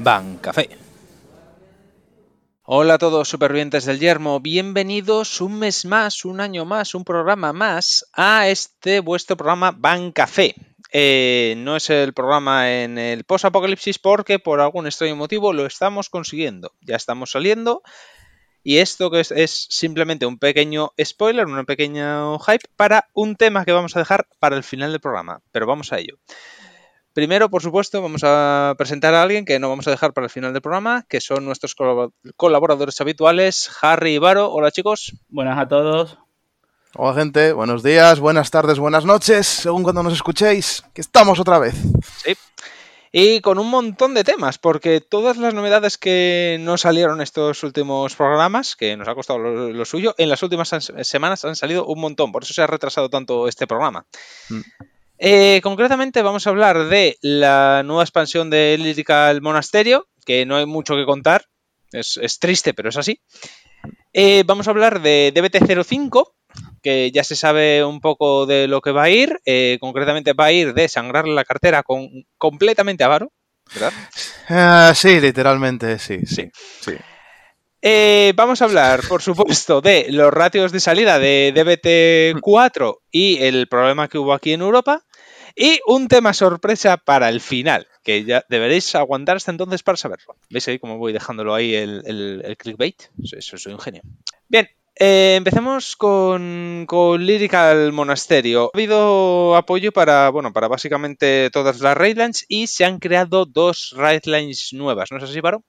Bancafé. Hola a todos supervivientes del yermo, bienvenidos un mes más, un año más, un programa más a este vuestro programa Bancafé. Eh, no es el programa en el post-apocalipsis porque por algún extraño motivo lo estamos consiguiendo. Ya estamos saliendo y esto que es, es simplemente un pequeño spoiler, un pequeño hype para un tema que vamos a dejar para el final del programa. Pero vamos a ello. Primero, por supuesto, vamos a presentar a alguien que no vamos a dejar para el final del programa, que son nuestros colab- colaboradores habituales, Harry y Varo. Hola chicos. Buenas a todos. Hola gente, buenos días, buenas tardes, buenas noches, según cuando nos escuchéis, que estamos otra vez. Sí. Y con un montón de temas, porque todas las novedades que no salieron estos últimos programas, que nos ha costado lo, lo suyo, en las últimas semanas han salido un montón, por eso se ha retrasado tanto este programa. Mm. Eh, concretamente vamos a hablar de la nueva expansión de Lyrical Monasterio, que no hay mucho que contar, es, es triste, pero es así. Eh, vamos a hablar de DBT05, que ya se sabe un poco de lo que va a ir. eh, concretamente va a ir de sangrarle la cartera con, completamente a Varo, ¿verdad? Ah, sí, literalmente, sí, sí. sí. Eh, vamos a hablar, por supuesto, de los ratios de salida de DBT4 y el problema que hubo aquí en Europa. Y un tema sorpresa para el final, que ya deberéis aguantar hasta entonces para saberlo. ¿Veis ahí cómo voy dejándolo ahí el, clickbait? Eso, soy un genio. Bien, eh, empecemos con, con Lyrical Monasterio. Ha habido apoyo para, bueno, para básicamente todas las raidlines y se han creado dos raidlines nuevas, ¿no es así, Paro?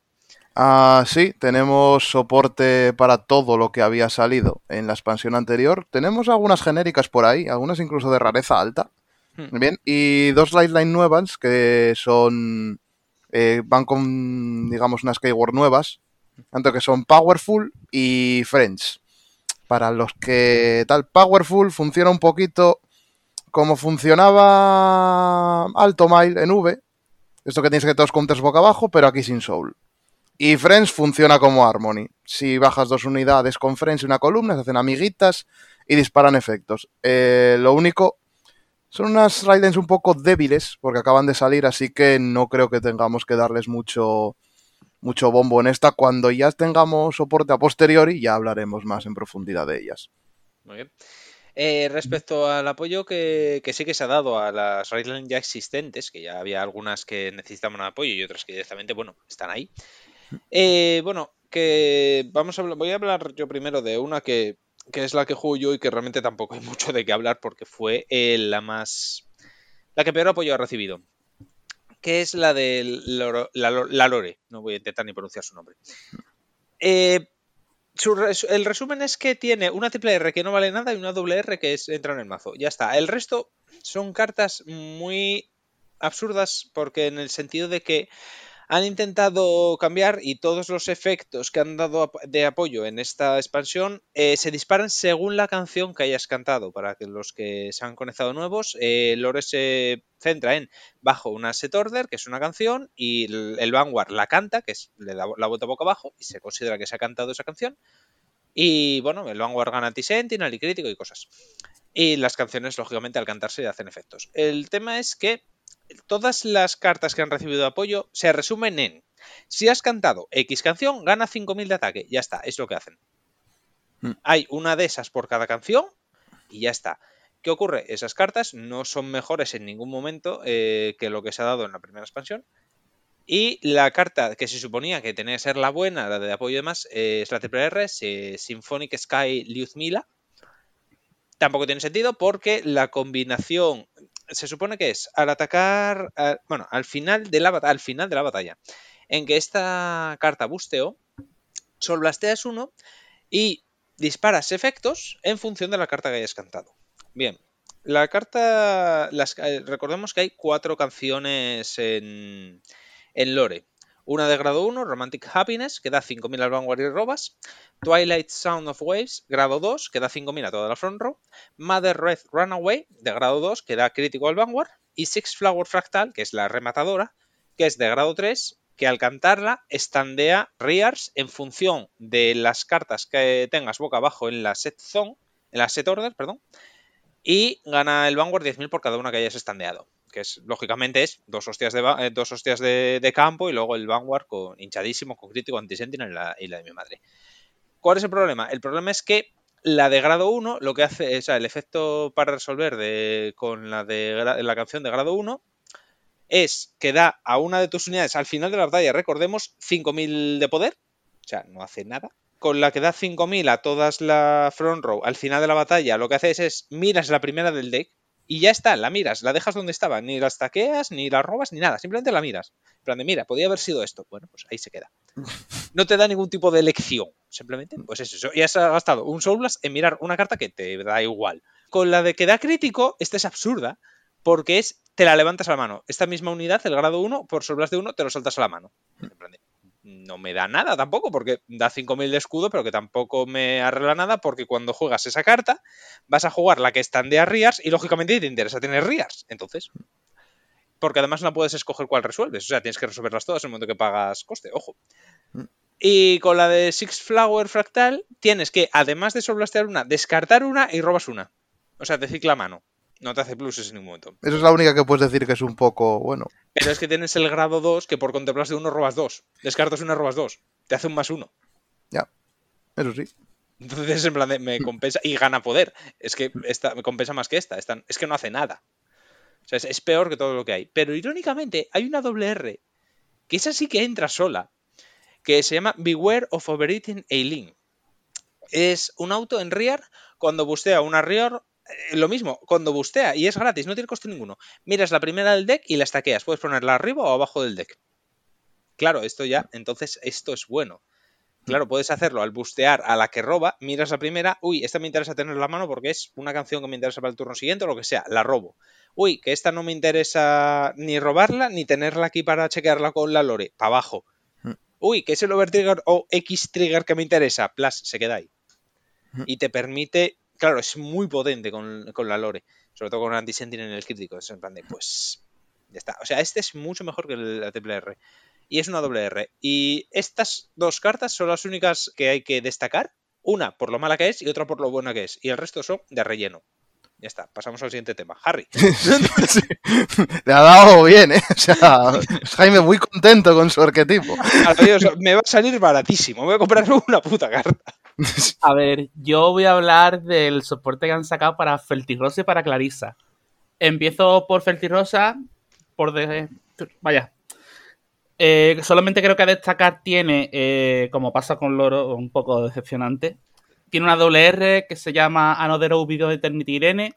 Ah, sí, tenemos soporte para todo lo que había salido en la expansión anterior. Tenemos algunas genéricas por ahí, algunas incluso de rareza alta. Hmm. Bien, y dos Lightline nuevas que son. eh, van con, digamos, unas keyword nuevas. Tanto que son Powerful y Friends. Para los que tal, Powerful funciona un poquito como funcionaba Alto Mile en V. Esto que tienes que todos counters boca abajo, pero aquí sin Soul. Y Friends funciona como Harmony. Si bajas dos unidades con Friends y una columna, se hacen amiguitas y disparan efectos. Eh, lo único, son unas Raidens un poco débiles porque acaban de salir, así que no creo que tengamos que darles mucho, mucho bombo en esta. Cuando ya tengamos soporte a posteriori, ya hablaremos más en profundidad de ellas. Muy bien. Eh, respecto al apoyo que, que sí que se ha dado a las Raidlines ya existentes, que ya había algunas que necesitaban apoyo y otras que directamente, bueno, están ahí. Eh, bueno, que vamos a voy a hablar yo primero de una que, que es la que juego yo y que realmente tampoco hay mucho de qué hablar porque fue eh, la más. la que peor apoyo ha recibido. Que es la de Loro- la, la Lore. No voy a intentar ni pronunciar su nombre. Eh, el resumen es que tiene una triple R que no vale nada y una doble R que es, entra en el mazo. Ya está. El resto son cartas muy absurdas porque en el sentido de que han intentado cambiar y todos los efectos que han dado de apoyo en esta expansión eh, se disparan según la canción que hayas cantado. Para que los que se han conectado nuevos, eh, Lore se centra en bajo una set order, que es una canción, y el, Vanguard la canta, que es, le da la vuelta boca abajo, y se considera que se ha cantado esa canción. Y bueno, el Vanguard gana anti-sentinel y crítico y cosas. Y las canciones, lógicamente, al cantarse hacen efectos. El tema es que todas las cartas que han recibido apoyo se resumen en si has cantado X canción, gana 5000 de ataque. Ya está, es lo que hacen. Mm. Hay una de esas por cada canción y ya está. ¿Qué ocurre? Esas cartas no son mejores en ningún momento eh, que lo que se ha dado en la primera expansión. Y la carta que se suponía que tenía que ser la buena, la de apoyo y demás, eh, es la triple R, Symphonic Sky. Tampoco tiene sentido porque la combinación se supone que es al atacar, a- bueno, al final de la al final de la batalla, en que esta carta busteo, solblasteas uno y disparas efectos en función de la carta que hayas cantado. Bien, la carta, las, eh, recordemos que hay cuatro canciones en, en Lore. Una de grado 1, Romantic Happiness, que da 5.000 al Vanguard y robas. Twilight Sound of Waves, grado 2, que da 5.000 a toda la front row. Mother Red Runaway, de grado 2, que da crítico al Vanguard. Y Six Flower Fractal, que es la rematadora, que es de grado 3, que al cantarla estandea Rears en función de las cartas que tengas boca abajo en la set zone, en la set order, perdón. Y gana el Vanguard 10.000 por cada una que hayas estandeado. Que es lógicamente es dos hostias de, eh, dos hostias de, campo y luego el Vanguard con hinchadísimo, con crítico, anti-sentinel y la, y la de mi madre. ¿Cuál es el problema? El problema es que la de grado 1 lo que hace, o sea, el efecto para resolver de, con la de la canción de grado 1 es que da a una de tus unidades al final de la batalla, recordemos, 5000 de poder, o sea, no hace nada. Con la que da 5000 a todas la front row al final de la batalla, lo que haces es miras la primera del deck y ya está, la miras, la dejas donde estaba, ni la taqueas, ni la robas, ni nada, simplemente la miras. En plan de, mira, podía haber sido esto. Bueno, pues ahí se queda. No te da ningún tipo de elección, simplemente, pues eso. Ya has gastado un Soul Blast en mirar una carta que te da igual. Con la de que da crítico, esta es absurda, porque es, te la levantas a la mano. Esta misma unidad, el grado 1, por Soul Blast de 1, te lo saltas a la mano. En plan de, no me da nada tampoco, porque da 5000 de escudo, pero que tampoco me arregla nada, porque cuando juegas esa carta, vas a jugar la que están de Riars y lógicamente te interesa tener Riars. Entonces, porque además no puedes escoger cuál resuelves, o sea, tienes que resolverlas todas en el momento que pagas coste, ojo. Mm. Y con la de Six Flower Fractal, tienes que, además de soblastear una, descartar una y robas una. O sea, te cicla mano. No te hace pluses en ningún momento. Esa es la única que puedes decir que es un poco bueno. Pero es que tienes el grado 2 que por contemplarse de uno robas dos. Descartas una, robas dos. Te hace un más uno. Ya. Eso sí. Entonces, en plan, me compensa y gana poder. Es que esta me compensa más que esta. es que no hace nada. O sea, es, peor que todo lo que hay. Pero irónicamente, hay una doble R que esa sí que entra sola. Que se llama Beware of Overeating Aileen. Es un auto en rear cuando bustea una rear lo mismo, cuando bustea y es gratis, no tiene coste ninguno, miras la primera del deck y la estaqueas. Puedes ponerla arriba o abajo del deck. Claro, esto ya, entonces esto es bueno. Claro, puedes hacerlo al bustear a la que roba, miras la primera, uy, esta me interesa tener la mano porque es una canción que me interesa para el turno siguiente o lo que sea, la robo. Uy, que esta no me interesa ni robarla ni tenerla aquí para chequearla con la lore, para abajo. Hmm. Uy, que es el overtrigger o X trigger que me interesa, plus, se queda ahí. Hmm. Y te permite claro, es muy potente con, la lore, sobre todo con anti en el crítico. Es en plan de, pues, ya está. O sea, este es mucho mejor que la triple R. Y es una doble R. Y estas dos cartas son las únicas que hay que destacar. Una por lo mala que es y otra por lo buena que es. Y el resto son de relleno. Ya está, pasamos al siguiente tema. Harry. Le ha dado bien, ¿eh? O sea, Jaime muy contento con su arquetipo. me va a salir baratísimo. Voy a comprar una puta carta. A ver, yo voy a hablar del soporte que han sacado para Feltirosa y para Clarissa. Empiezo por Feltirosa, por de... Vaya. Eh, solamente creo que a destacar tiene, eh, como pasa con Loro, un poco decepcionante. Tiene una doble R que se llama Another Video de Eternity Irene.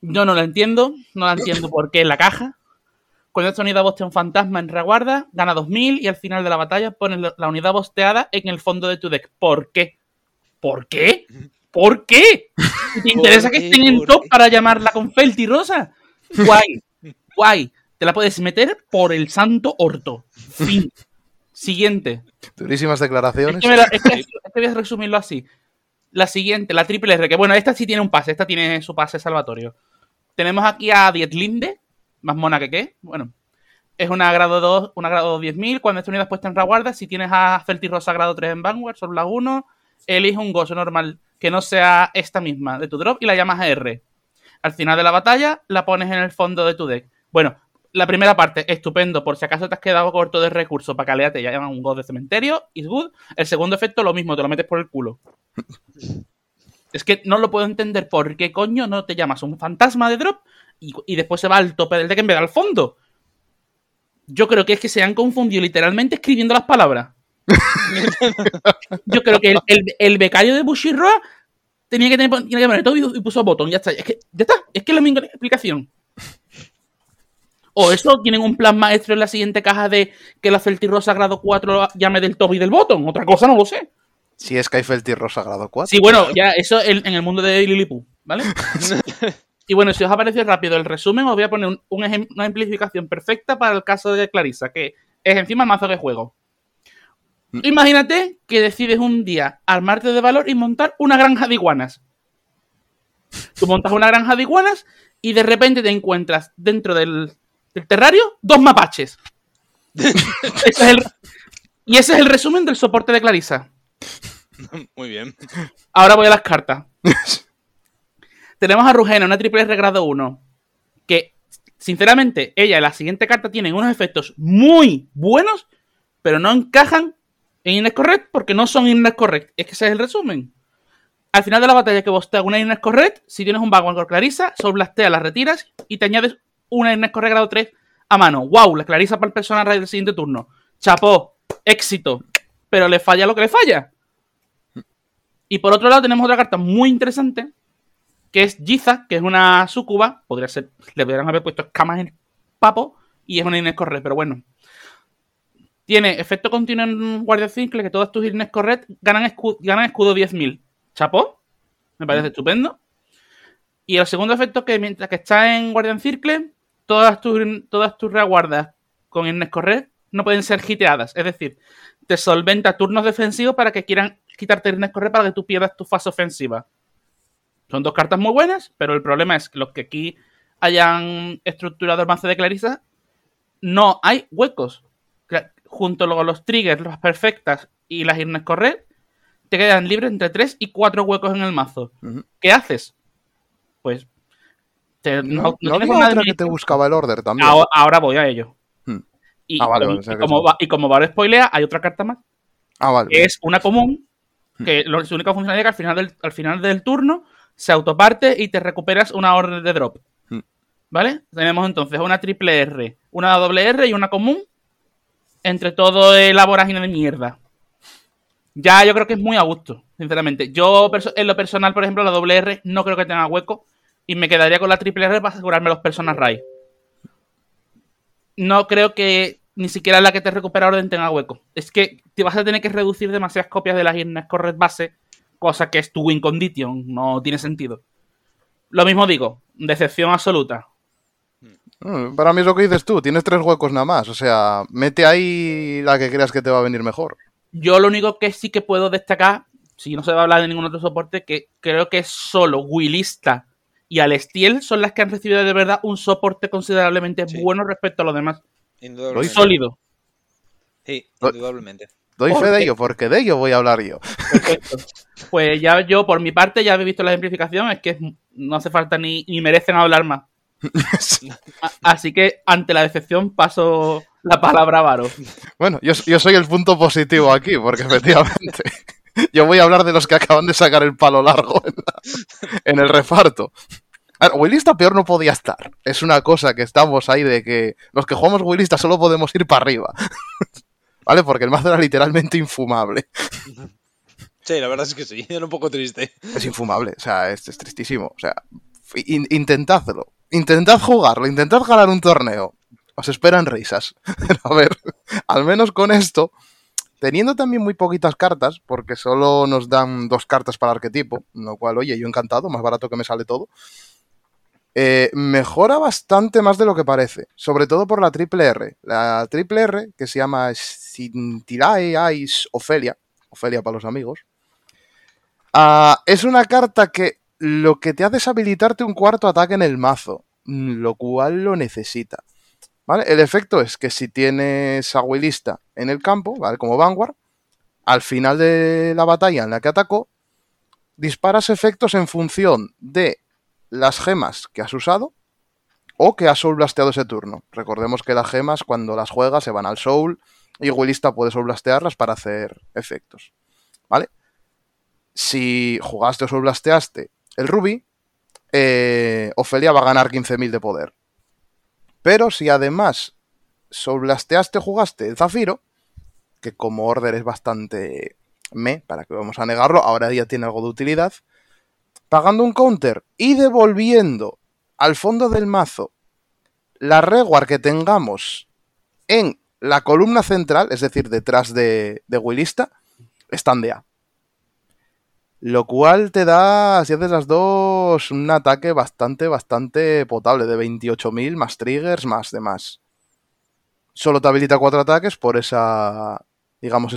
Yo no lo entiendo, no la entiendo por qué en la caja. Con esta unidad bostea un fantasma en reguarda, gana 2000 y al final de la batalla pones la unidad bosteada en el fondo de tu deck. ¿Por qué? ¿Por qué? ¿Por qué? ¿Te interesa que estén en top para llamarla con Felti Rosa? Guay, guay. Te la puedes meter por el santo orto. Fin. Siguiente. Durísimas declaraciones. Es que, voy a resumirlo así. La siguiente, la triple R, que bueno, esta sí tiene un pase, esta tiene su pase salvatorio. Tenemos aquí a Dietlinde, más mona que qué. Bueno, es una grado 2, una grado 10.000. Cuando esta unidad puesta en reguarda, si tienes a Feltirrosa grado 3 en Vanguard, solo la 1, elige un gozo normal que no sea esta misma de tu drop y la llamas a R. Al final de la batalla, la pones en el fondo de tu deck. Bueno, la primera parte, estupendo. Por si acaso te has quedado corto de recursos para calearte, ya llaman un god de cementerio, is good. El segundo efecto, lo mismo, te lo metes por el culo. es que no lo puedo entender por qué coño no te llamas un fantasma de drop y, después se va al tope del deck en vez de al fondo. Yo creo que es que se han confundido literalmente escribiendo las palabras. Yo creo que el, becario de Bushiroa tenía que, tener, tenía que poner todo y, puso botón. Ya está. Es que, ya está. Es que es la misma explicación. O eso tienen un plan maestro en la siguiente caja de que la Feltirrosa grado 4 llame del top y del botón. Otra cosa no lo sé. Si es que hay Feltirrosa grado 4. Sí, bueno, ya eso en, el mundo de Lilipu, ¿vale? Y bueno, si os ha parecido rápido el resumen, os voy a poner una ejemplificación perfecta para el caso de Clarissa, que es encima el mazo de juego. Mm. Imagínate que decides un día armarte de valor y montar una granja de iguanas. Tú montas una granja de iguanas y de repente te encuentras dentro del, terrario dos mapaches. y ese es el resumen del soporte de Clarissa. Muy bien. Ahora voy a las cartas. Tenemos a Rugena, una triple R grado 1, que Sinceramente, ella y la siguiente carta tienen unos efectos muy buenos, pero no encajan en Inés Correct porque no son Inés Correct. Es que ese es el resumen. Al final de la batalla que vos te una Inés Correct, si tienes un Vanguard con Clarisa, Soul Blastea, las retiras y te añades una Inés Correct grado 3 a mano. ¡Wow! La Clarisa para el personaje del siguiente turno. Chapó, éxito. Pero le falla lo que le falla. Y por otro lado tenemos otra carta muy interesante, que es Giza, que es una sucuba. Podría ser, le podrían haber puesto escamas en el papo y es una Inés Correct, pero bueno. Tiene efecto continuo en Guardia Circle, que todas tus Inés Correct ganan, ganan escudo 10.000. Chapó, me parece estupendo. Y el segundo efecto que mientras que está en Guardian Circle, todas tus, todas tus reguardas con Inés Correct no pueden ser hiteadas. Es decir, te solventa turnos defensivos para que quieran quitarte Inés Correct para que tú pierdas tu fase ofensiva. Son dos cartas muy buenas, pero el problema es que los que aquí hayan estructurado el mazo de Clarissa, no hay huecos. Junto con los triggers, las perfectas y las Inés Correct, te quedan libres entre 3 y 4 huecos en el mazo. ¿Qué haces? Pues. No, no, otra que te buscaba el order también. Ahora, voy a ello. Hmm. Y, ah, vale, como, va, y como va a spoilear, hay otra carta más. Ah, vale. Que es una común. Hmm. Que lo, su única función es que al final, del, al final del turno se autoparte y te recuperas una orden de drop. Hmm. ¿Vale? Tenemos entonces una triple R, una doble R y una común. Entre todo el vorágine de mierda ya yo creo que es muy a gusto, sinceramente. Yo, en lo personal, por ejemplo, la doble R no creo que tenga hueco y me quedaría con la triple R para asegurarme los personas Ray. No creo que ni siquiera la que te recupera orden tenga hueco. Es que te vas a tener que reducir demasiadas copias de las Irnes Correct base, cosa que es tu win condition, no tiene sentido. Lo mismo digo, decepción absoluta. Mm, para mí es lo que dices tú, tienes tres huecos nada más, o sea, mete ahí la que creas que te va a venir mejor. Yo lo único que sí que puedo destacar, si no se va a hablar de ningún otro soporte, que creo que solo Willista y Alestiel son las que han recibido de verdad un soporte considerablemente bueno respecto a los demás. Indudablemente. Sólido. Sí, indudablemente. Doy fe de ello, porque de ello voy a hablar yo. Perfecto. Pues ya yo, por mi parte, ya he visto la ejemplificación, es que no hace falta ni, ni merecen hablar más. Así que, ante la decepción, paso la palabra Varo. Bueno, yo, soy el punto positivo aquí, porque efectivamente yo voy a hablar de los que acaban de sacar el palo largo en, el reparto. Willista peor no podía estar. Es una cosa que estamos ahí de que los que jugamos Willista solo podemos ir para arriba. ¿Vale? Porque el mazo era literalmente infumable. Sí, la verdad es que sí, era un poco triste. Es infumable, o sea, es, tristísimo. O sea, intentadlo. Intentad jugarlo, intentad ganar un torneo os esperan risas. a ver, al menos con esto, teniendo también muy poquitas cartas, porque solo nos dan dos cartas para arquetipo, lo cual, oye, yo encantado, más barato que me sale todo. Eh, mejora bastante más de lo que parece, sobre todo por la triple R. La triple R, que se llama Scintillae Ice Ofelia, Ofelia para los amigos, ah, es una carta que lo que te hace es habilitarte un cuarto ataque en el mazo, lo cual lo necesita. El efecto es que si tienes a Willista en el campo, ¿vale? Como Vanguard, al final de la batalla en la que atacó, disparas efectos en función de las gemas que has usado o que has soul blasteado ese turno. Recordemos que las gemas cuando las juegas se van al soul y Willista puede soul blastearlas para hacer efectos. ¿Vale? Si jugaste o soul blasteaste el Ruby, eh, Ofelia va a ganar 15.000 de poder. Pero si además soblasteaste jugaste el Zafiro, que como order es bastante me, para que vamos a negarlo, ahora ya tiene algo de utilidad, pagando un counter y devolviendo al fondo del mazo la reward que tengamos en la columna central, es decir, detrás de, de Willista. Lo cual te da, si haces las dos, un ataque bastante, bastante potable, de 28.000 más triggers, más demás. Solo te habilita cuatro ataques por esa, digamos,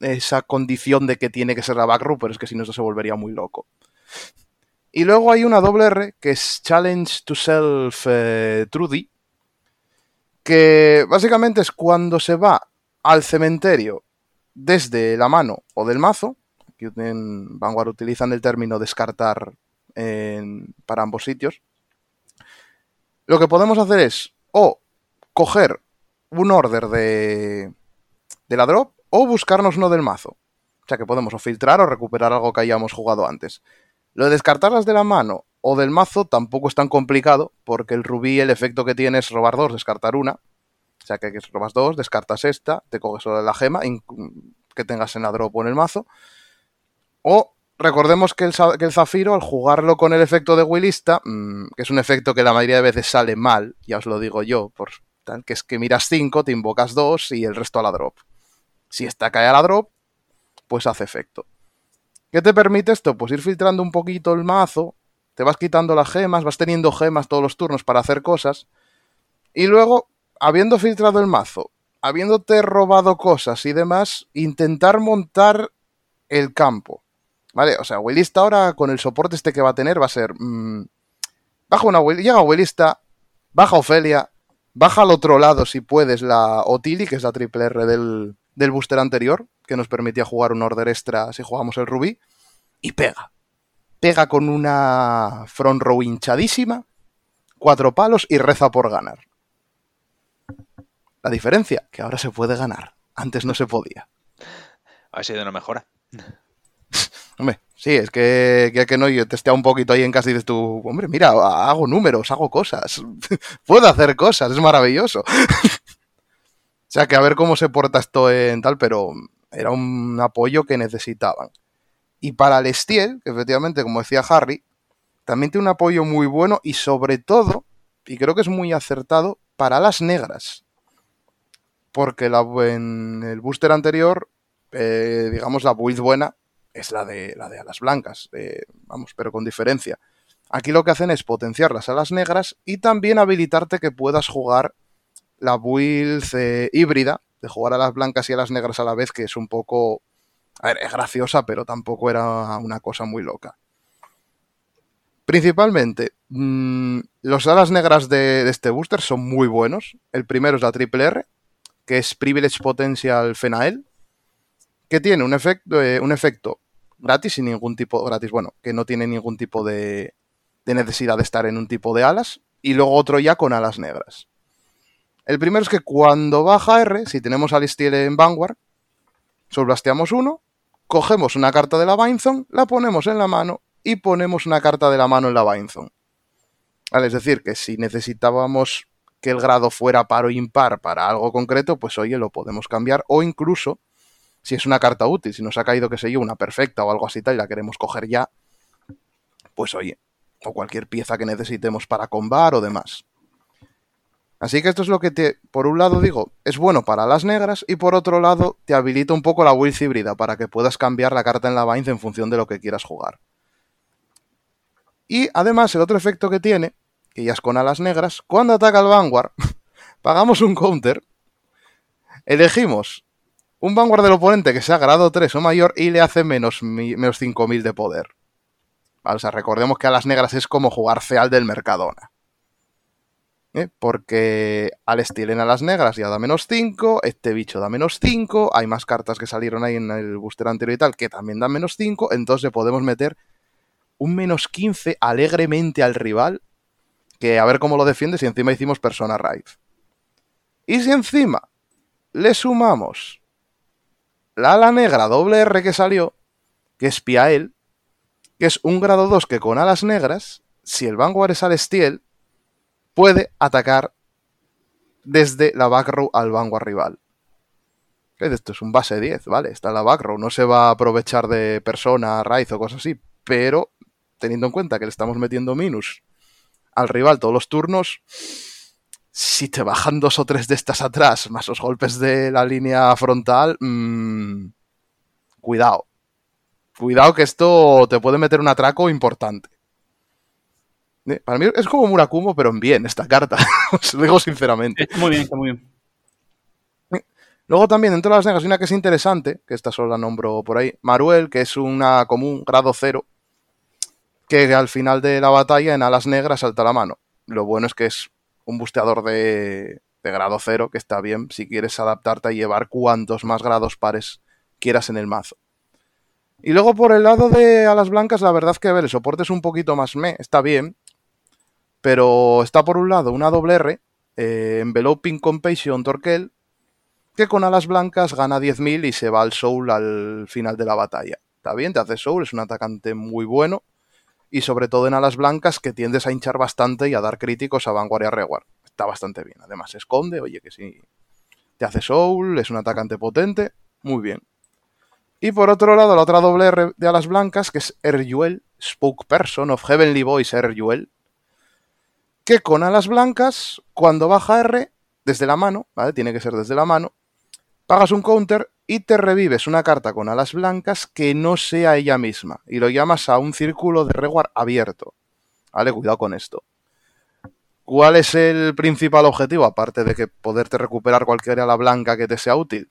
esa condición de que tiene que ser la backroom, pero es que si no, eso se volvería muy loco. Y luego hay una doble R, que es Challenge to Self eh, Trudy, que básicamente es cuando se va al cementerio desde la mano o del mazo, Aquí en Vanguard utilizan el término descartar para ambos sitios. lo que podemos hacer es o coger un order de, de la drop o buscarnos uno del mazo. O sea que podemos o filtrar o recuperar algo que hayamos jugado antes. Lo de descartarlas de la mano o del mazo tampoco es tan complicado, porque el rubí el efecto que tiene es robar dos, descartar una. O sea que robas dos, descartas esta, te coges la gema que tengas en la drop o en el mazo. O recordemos que el, zafiro, al jugarlo con el efecto de Willista, mmm, que es un efecto que la mayoría de veces sale mal, ya os lo digo yo, por tal, que es que miras 5, te invocas 2 y el resto a la drop. Si esta cae a la drop, pues hace efecto. ¿Qué te permite esto? Pues ir filtrando un poquito el mazo, te vas quitando las gemas, vas teniendo gemas todos los turnos para hacer cosas, y luego, habiendo filtrado el mazo, habiéndote robado cosas y demás, intentar montar el campo. ¿Vale? O sea, Willista ahora con el soporte este que va a tener va a ser... Mmm, baja una llega Willista, baja Ofelia, baja al otro lado si puedes la Otili, que es la triple R del, del booster anterior, que nos permitía jugar un order extra si jugamos el Rubí, y pega. Pega con una front row hinchadísima, cuatro palos y reza por ganar. La diferencia, que ahora se puede ganar. Antes no se podía. Ha sido una mejora. Hombre, sí, es que, que, que no, yo testeo un poquito ahí en casa y dices tú, hombre, mira, hago números, hago cosas, puedo hacer cosas, es maravilloso. o sea, que a ver cómo se porta esto en tal, pero era un apoyo que necesitaban. Y para el Steel, que efectivamente, como decía Harry, también tiene un apoyo muy bueno y sobre todo, y creo que es muy acertado, para las negras. Porque la, en el booster anterior, eh, digamos, la build buena es la de, la de alas blancas, vamos, pero con diferencia. Aquí lo que hacen es potenciar las alas negras y también habilitarte que puedas jugar la build eh, híbrida, de jugar a las blancas y a las negras a la vez, que es un poco... A ver, es graciosa, pero tampoco era una cosa muy loca. Principalmente, mmm, los alas negras de, de, este booster son muy buenos. El primero es la triple R, que es Privilege Potential Fenael, que tiene un efecto, eh, un efecto gratis, sin ningún tipo, gratis, bueno, que no tiene ningún tipo de, de necesidad de estar en un tipo de alas, y luego otro ya con alas negras. El primero es que cuando baja R, si tenemos al Steel en Vanguard, solblasteamos uno, cogemos una carta de la Bindzone, la ponemos en la mano y ponemos una carta de la mano en la Bindzone. Vale, es decir, que si necesitábamos que el grado fuera par o impar para algo concreto, pues oye, lo podemos cambiar. O incluso, si es una carta útil, si nos ha caído, que sé yo, una perfecta o algo así tal y la queremos coger ya, pues oye, o cualquier pieza que necesitemos para combar o demás. Así que esto es lo que te, por un lado digo, es bueno para las negras y por otro lado te habilita un poco la Wills híbrida para que puedas cambiar la carta en la Binds en función de lo que quieras jugar. Y además el otro efecto que tiene, que ya es con alas negras, cuando ataca el Vanguard, pagamos un counter, elegimos un Vanguard del oponente que sea grado 3 o mayor y le hace menos, menos 5000 de poder. Vale, o sea, recordemos que a las negras es como jugar Feal del Mercadona. ¿Eh? porque al estilen a las negras ya da menos 5, este bicho da menos 5, hay más cartas que salieron ahí en el booster anterior y tal que también dan menos 5, entonces podemos meter un menos 15 alegremente al rival, que a ver cómo lo defiende si encima hicimos Persona Raid. Y si encima le sumamos la ala negra doble R que salió, que es Piael, que es un grado 2 que con alas negras, si el Vanguard es al Steel, puede atacar desde la back row al vanguard rival. Esto es un base 10, ¿vale? Está la back row, no se va a aprovechar de persona, raíz o cosas así, pero teniendo en cuenta que le estamos metiendo minus al rival todos los turnos, si te bajan dos o tres de estas atrás, más los golpes de la línea frontal, mmm, cuidado. Cuidado que esto te puede meter un atraco importante. Para mí es como Murakumo, pero en bien esta carta. Os lo digo sinceramente. Está muy bien, está muy bien. Luego también dentro de las negas hay una que es interesante, que esta solo la nombro por ahí. Maruel, que es una común, grado cero, que al final de la batalla en alas negras salta la mano. Lo bueno es que es un busteador de, de grado cero, que está bien si quieres adaptarte a llevar cuantos más grados pares quieras en el mazo. Y luego por el lado de alas blancas, la verdad que a ver, el soporte es un poquito más me, está bien, Pero está por un lado una doble R, eh, Enveloping Compassion Torquel, que con alas blancas gana 10.000 y se va al Soul al final de la batalla. Está bien, te hace Soul, es un atacante muy bueno. Y sobre todo en alas blancas que tiendes a hinchar bastante y a dar críticos a Vanguard y a Reward. Está bastante bien. Además se esconde, oye que sí. Te hace Soul, es un atacante potente. Muy bien. Y por otro lado, la otra doble R de alas blancas, que es Erjuel, Spokesperson of Heavenly Voice Erjuel, que con alas blancas, cuando baja R, desde la mano, ¿vale? Tiene que ser desde la mano, pagas un counter y te revives una carta con alas blancas que no sea ella misma. Y lo llamas a un círculo de reward abierto. ¿Vale? Cuidado con esto. ¿Cuál es el principal objetivo? Aparte de que poderte recuperar cualquier ala blanca que te sea útil.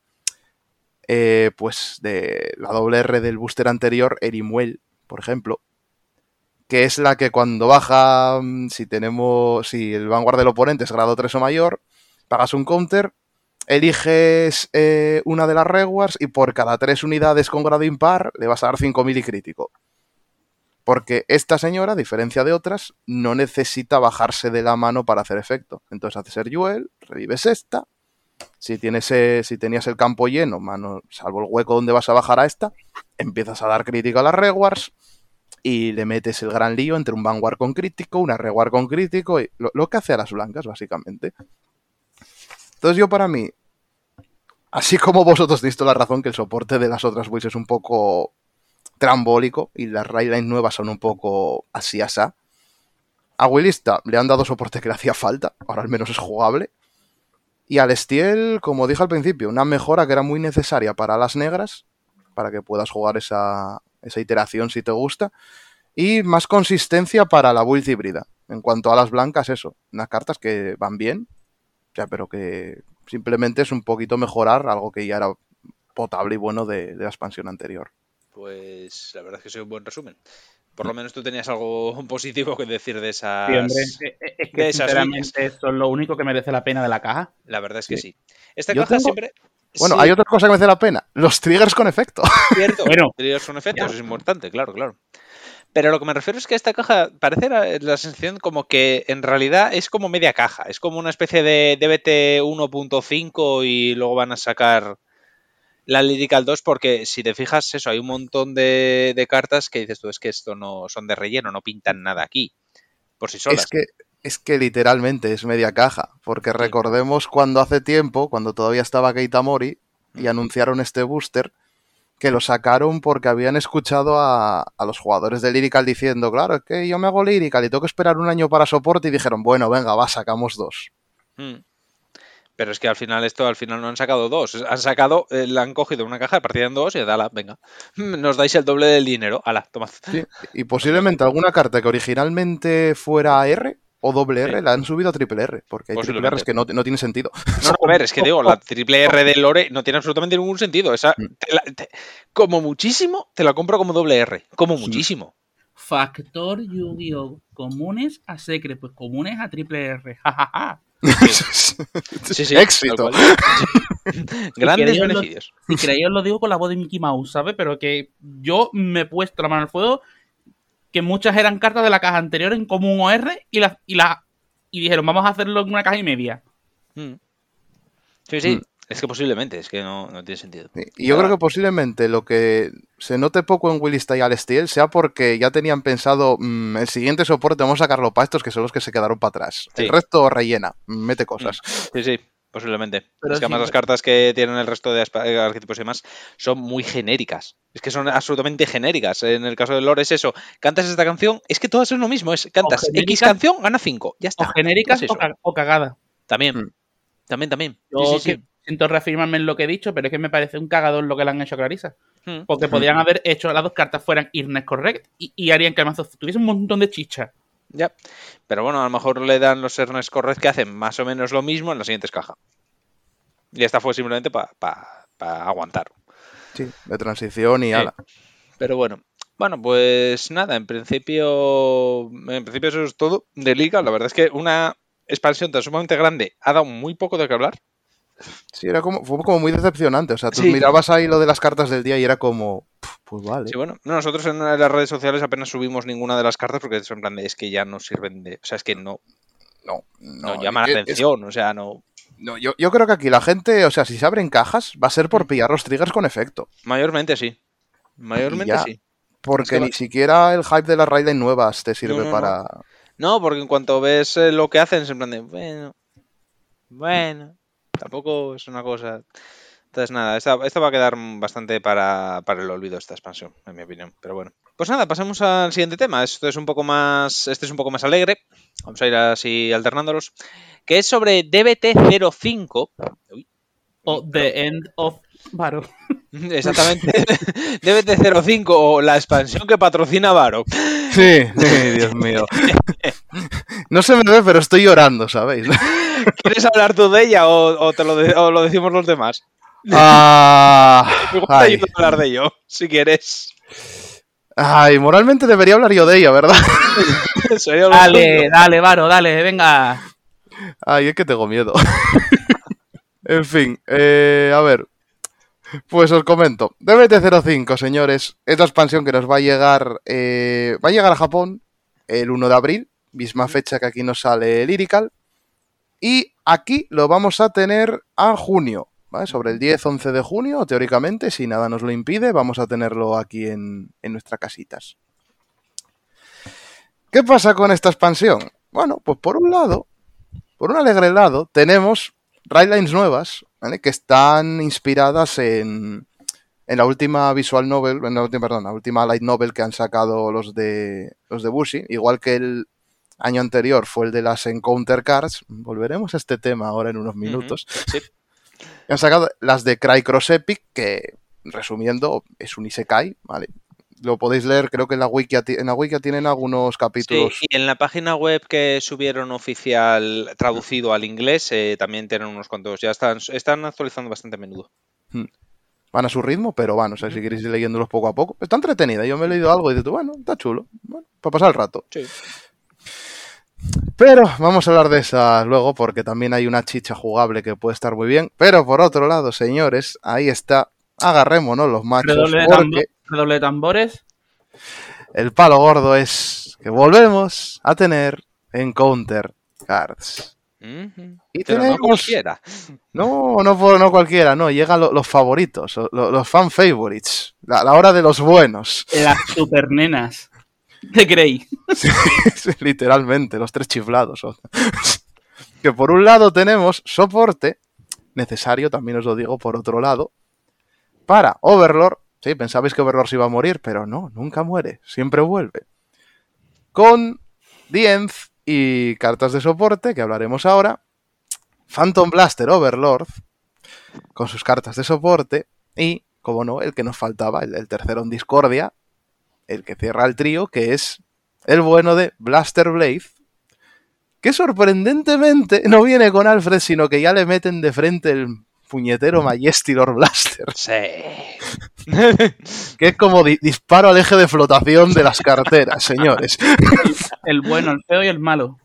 Eh, pues de la doble R del booster anterior, Erimuel, por ejemplo. Que es la que cuando baja, mm, si tenemos, si el vanguard del oponente es grado 3 o mayor, pagas un counter, eliges eh, una de las rewards y por cada tres unidades con grado impar le vas a dar 5.000 y crítico. Porque esta señora, a diferencia de otras, no necesita bajarse de la mano para hacer efecto. Entonces haces ser Yuel, revives esta. Si, tienes, eh, si tenías el campo lleno, mano, salvo el hueco donde vas a bajar a esta, empiezas a dar crítico a las rewards y le metes el gran lío entre un vanguard con crítico, una reward con crítico, y lo, que hace a las blancas, básicamente. Entonces yo para mí, así como vosotros toda la razón que el soporte de las otras builds es un poco trambólico y las Raylines nuevas son un poco así asá, a Willista le han dado soporte que le hacía falta, ahora al menos es jugable. Y al Estiel, como dije al principio, una mejora que era muy necesaria para las negras, para que puedas jugar esa, esa iteración si te gusta. Y más consistencia para la build híbrida. En cuanto a las blancas, eso, unas cartas que van bien, o sea, pero que simplemente es un poquito mejorar algo que ya era potable y bueno de, de la expansión anterior. Pues la verdad es que soy un buen resumen. Por lo menos tú tenías algo positivo que decir de esas. Sí, hombre, es- es es que de esas sinceramente eso es lo único que merece la pena de la caja. La verdad es que sí. Esta Yo caja tengo- siempre. Bueno, sí, hay otra cosa que merece la pena. Los triggers con efecto. cierto. Bueno. Triggers son efectos, Ya. es importante, claro, claro. Pero lo que me refiero es que esta caja parece la, la sensación como que en realidad es como media caja. Es como una especie de DBT 1.5 y luego van a sacar la Lyrical 2 porque si te fijas eso, hay un montón de, de cartas que dices tú, es que esto no son de relleno, no pintan nada aquí. Por sí solas. Es que, es que literalmente es media caja. Porque recordemos cuando hace tiempo, cuando todavía estaba Keita Mori, y anunciaron este booster, que lo sacaron porque habían escuchado a, a los jugadores de Lyrical diciendo, claro, es que yo me hago Lyrical y tengo que esperar un año para soporte, y dijeron, bueno, venga, va, sacamos dos. Mm. Pero es que al final esto, al final no han sacado dos. Han sacado, eh, la han cogido una caja, partida en dos y dala, venga. Nos dais el doble del dinero. Ala, tomad. Sí, Y posiblemente alguna carta que originalmente fuera R o doble R la han subido a triple R, porque hay triple R que no, no tiene sentido. No, no, a ver, es que digo, la triple R de Lore no tiene absolutamente ningún sentido. Esa, Mm. te la- te- como muchísimo, te la compro como doble R. Como muchísimo. Factor Yu-Gi-Oh! Comunes a Secret, pues comunes a triple R. jajaja. Sí, sí, Éxito. Grandes beneficios. Si queréis os lo digo con la voz de Mickey Mouse, ¿sabes? Pero que yo me he puesto la mano al fuego que muchas eran cartas de la caja anterior en común OR y las y la y dijeron, vamos a hacerlo en una caja y media. Mm. Sí, sí. Mm. Es que posiblemente, es que no, no tiene sentido. Sí, Y yo creo que posiblemente lo que se note poco en Willista y Alestiel sea porque ya tenían pensado "Mm, el siguiente soporte vamos a sacarlo para estos que son los que se quedaron para atrás. Sí. El resto rellena, mete cosas. Sí, sí, posiblemente. Pero es que además sí, las cartas que tienen el resto de eh, arquetipos y demás son muy genéricas. Es que son absolutamente genéricas. En el caso de Lore es eso. Cantas esta canción, es que todas son lo mismo. Es cantas X genéricas, canción, gana 5. Ya O está. genéricas Es o, ca- o cagadas. También. Mm. También, también. Yo Sí, sí, que sí. siento reafirmarme en lo que he dicho, pero es que me parece un cagador lo que le han hecho a Clarisa. Mm. Porque podían haber hecho las dos cartas fueran Irnes Correct y, y harían que el mazo tuviese un montón de chicha. Ya. Pero bueno, a lo mejor le dan los Ernest Correct que hacen más o menos lo mismo en las siguientes cajas. Y esta fue simplemente para aguantar. Sí, de transición y Sí. ala. Pero bueno. Bueno, pues nada, en principio. En principio eso es todo de liga. La verdad es que una expansión tan sumamente grande ha dado muy poco de qué hablar. Sí, era como, fue como muy decepcionante. O sea, tú Sí. mirabas ahí lo de las cartas del día y era como. pff, Pues vale. Sí, bueno, no, nosotros en las redes sociales apenas subimos ninguna de las cartas porque es en plan de, es que ya no sirven de. O sea, es que no, No, no, no, llaman es- la es- atención. O sea, no. no, yo, yo creo que aquí la gente, o sea, si se abren cajas, va a ser Mm. por pillar los triggers con efecto. Mayormente sí. Mayormente ya. sí. Porque Es que va- ni siquiera el hype de las Raidline nuevas te sirve no, no. para. No, porque en cuanto ves eh, lo que hacen, es en plan de, bueno, bueno, tampoco es una cosa. Entonces, nada, esta, esta va a quedar bastante para, para el olvido, esta expansión, en mi opinión. Pero bueno. Pues nada, pasamos al siguiente tema. Esto es un poco más. Este es un poco más alegre. Vamos a ir así alternándolos. Que es sobre DBT05. Uy, O The End of Varo. exactamente. DBT05 o la expansión que patrocina Varo. Sí, sí, Dios mío. No se me ve, pero estoy llorando, ¿sabéis? ¿Quieres hablar tú de ella o, o te lo, de- o lo decimos los demás? Ah, Igual te ay, hablar de ello, si quieres. ay, moralmente debería hablar yo de ella, ¿verdad? Sería lo Dale, dale, Varo, dale, venga. Ay, es que tengo miedo. en fin, eh, a ver. Pues os comento. DBT05, señores, es la expansión que nos va a llegar. eh, va a llegar a Japón el 1 de abril, misma fecha que aquí nos sale Lyrical. Y aquí lo vamos a tener a junio, ¿vale? Sobre el 10-11 de junio, teóricamente, si nada nos lo impide, vamos a tenerlo aquí en, en nuestras casitas. ¿Qué pasa con esta expansión? Bueno, pues por un lado, por un alegre lado, tenemos Railines nuevas, ¿vale? Que están inspiradas en, en la última visual novel, en la última, perdón, la última light novel que han sacado los de los de Bushi, igual que el año anterior fue el de las Encounter Cards. Volveremos a este tema ahora en unos minutos. sí. Han sacado las de Cry Cross Epic, que resumiendo es un Isekai, ¿vale? Lo podéis leer, creo que en la wiki, en la wiki tienen algunos Sí, capítulos. y en la página web que subieron oficial traducido al inglés eh, también tienen unos cuantos. Ya están, están actualizando bastante a menudo. van a su ritmo, pero van, o sea, si queréis ir leyéndolos poco a poco. Está entretenida, yo me he leído algo y dices, tú, bueno, está chulo, bueno, para pasar el rato. Sí. Pero vamos a hablar de esa luego, porque también hay una chicha jugable que puede estar muy bien. Pero por otro lado, señores, ahí está, agarrémonos los machos, Redoble de, tambo- porque redoble de tambores. el palo gordo es que volvemos a tener Encounter Cards. Y Pero no tenemos- cualquiera. No, no, por- no cualquiera, no, llegan lo- los favoritos, lo- los fan favorites, la, la hora de los buenos. Las supernenas. de Grey. Sí, literalmente, los tres chiflados. que por un lado tenemos soporte, necesario, también os lo digo por otro lado, para Overlord. Sí, pensabais que Overlord se iba a morir, pero no, nunca muere, siempre vuelve. Con Dienz y cartas de soporte, que hablaremos ahora. Phantom Blaster Overlord, con sus cartas de soporte. Y, como no, el que nos faltaba, el, el tercero en discordia, el que cierra el trío, que es el bueno de Blaster Blade, que sorprendentemente no viene con Alfred, sino que ya le meten de frente el puñetero Majestilor Blaster, Sí. que es como di- disparo al eje de flotación de las carteras, señores. El bueno, el feo y el malo.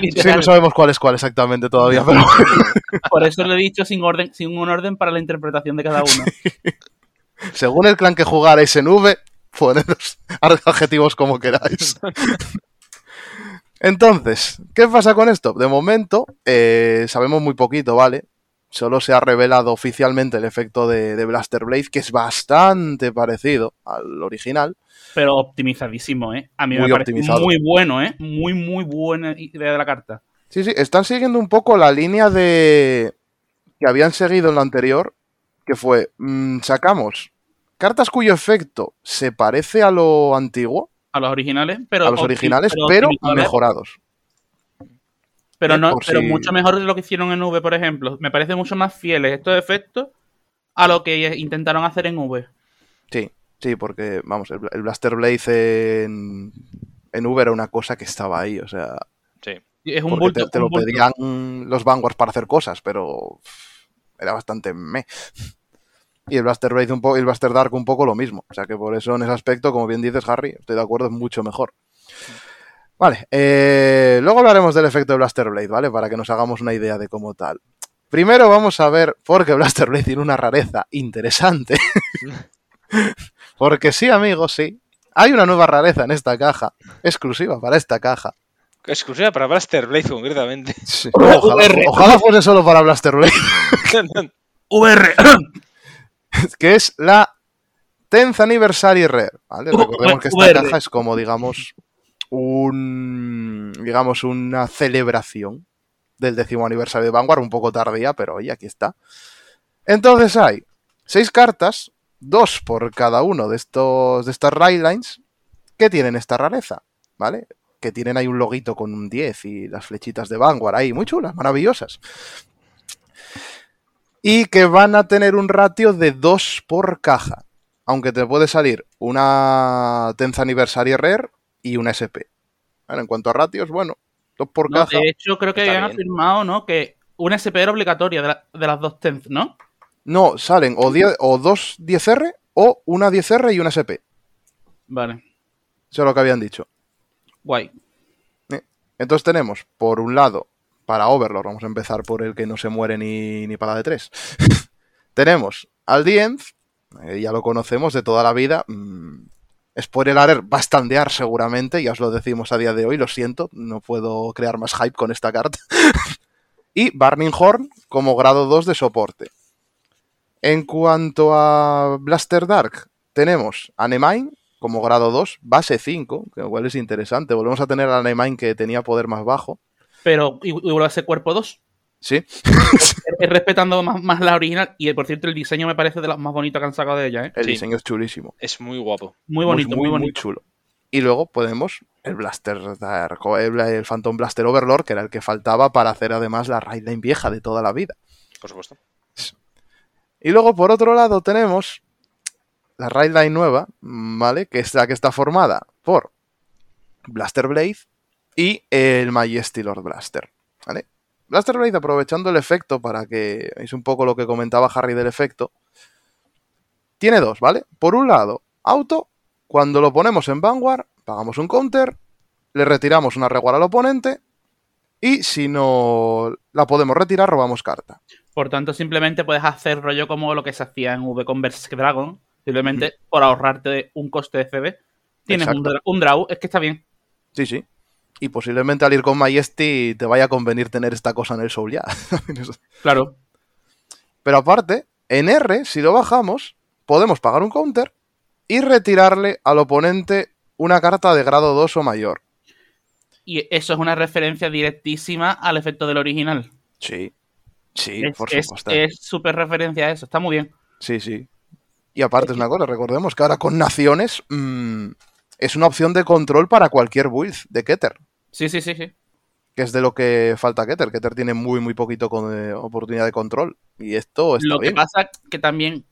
Sí, no sabemos cuál es cuál exactamente todavía, pero Por eso lo he dicho sin orden, sin un orden para la interpretación de cada uno. según el clan que jugarais en V, poned los adjetivos como queráis. Entonces, ¿qué pasa con esto? De momento, eh, sabemos muy poquito, ¿vale? Solo se ha revelado oficialmente el efecto de, de Blaster Blade, que es bastante parecido al original. Pero optimizadísimo, ¿eh? A mí Muy me parece optimizado. muy bueno, ¿eh? Muy, muy buena idea de la carta. Sí, sí, están siguiendo un poco la línea de que habían seguido en lo anterior, que fue, mm, sacamos cartas cuyo efecto se parece a lo antiguo, A los originales, pero. a los originales, pero mejorados. Pero, no, pero si- mucho mejor de lo que hicieron en V, por ejemplo. Me parece mucho más fieles estos efectos a lo que intentaron hacer en V. Sí, sí, porque, vamos, el, el Blaster Blade en, en V era una cosa que estaba ahí, o sea, Sí. Es un bulto. te, te un lo bulto. pedían los Vanguards para hacer cosas, pero era bastante me. Y el Blaster Blade un poco, y el Blaster Dark un poco lo mismo. O sea que por eso en ese aspecto, como bien dices, Harry, estoy de acuerdo, es mucho mejor. Vale, eh, luego hablaremos del efecto de Blaster Blade, ¿vale? Para que nos hagamos una idea de cómo tal. Primero vamos a ver, porque Blaster Blade tiene una rareza interesante. Porque sí, amigos, sí. Hay una nueva rareza en esta caja, exclusiva para esta caja. Exclusiva para Blaster Blade, concretamente. Sí. Ojalá, ojalá fuese solo para Blaster Blade. VR. que es la 10th Anniversary Rare, ¿vale? Uh, Recordemos que esta caja es como, digamos, un digamos una celebración del décimo aniversario de Vanguard, un poco tardía, pero oye, aquí está. Entonces hay seis cartas, dos por cada uno de estos de estas Raylines que tienen esta rareza, ¿vale? Que tienen ahí un loguito con un 10 y las flechitas de Vanguard ahí, muy chulas, maravillosas. Y que van a tener un ratio de 2 por caja. Aunque te puede salir una 10th Anniversary Rare y una SP. Bueno, en cuanto a ratios, bueno, 2 por No, caja. de hecho, creo que habían bien. afirmado, ¿no? Que una SP era obligatoria de, la- de las dos tenth, ¿no? No, salen o, 10 o dos 10R o una 10R y una SP. Vale, Eso es lo que habían dicho. guay. Entonces tenemos, por un lado, para Overlord, vamos a empezar por el que no se muere ni, ni para de 3. tenemos al Dienz, eh, ya lo conocemos de toda la vida. mm, spoiler alert, va a standear seguramente, ya os lo decimos a día de hoy, lo siento, no puedo crear más hype con esta carta. y Burning Horn como grado 2 de soporte. En cuanto a Blaster Dark, tenemos a como grado 2, base 5, que igual es interesante. Volvemos a tener a que tenía poder más bajo. Pero y- igual a ser cuerpo 2. Sí, Es respetando más, más la original. Y por cierto, el diseño me parece de los más bonitos que han sacado de ella, ¿eh? el Sí. diseño es chulísimo. Es muy guapo. Muy bonito, muy, bonito. chulo. Y luego podemos el Blaster Dark, o el, el Phantom Blaster Overlord, que era el que faltaba para hacer además la Raidline vieja de toda la vida. Por supuesto. Y luego, por otro lado, tenemos la Raidline nueva, ¿vale? Que es la que está formada por Blaster Blade y el Majesty Lord Blaster, ¿vale? Blaster Blade, aprovechando el efecto para que veáis un poco lo que comentaba Harry del efecto, tiene dos, ¿vale? Por un lado, auto, cuando lo ponemos en Vanguard, pagamos un counter, le retiramos una reward al oponente y si no la podemos retirar, robamos carta. Por tanto, simplemente puedes hacer rollo como lo que se hacía en V con Berserk Dragon. Simplemente por ahorrarte un coste de CB. Tienes un, un draw. Es que está bien. Sí, sí. Y posiblemente al ir con Majesty te vaya a convenir tener esta cosa en el Soul ya. Claro. Pero aparte, en R, si lo bajamos, podemos pagar un counter y retirarle al oponente una carta de grado 2 o mayor. Y eso es una referencia directísima al efecto del original. Sí. Sí, es, por es- supuesto. es súper referencia a eso. Está muy bien. Sí, sí. Y aparte es una cosa, recordemos que ahora con naciones mm, es una opción de control para cualquier build de Keter. Sí, sí, sí, sí. Que es de lo que falta Keter. Keter tiene muy, muy poquito con, eh, oportunidad de control. Y esto está Lo que pasa que también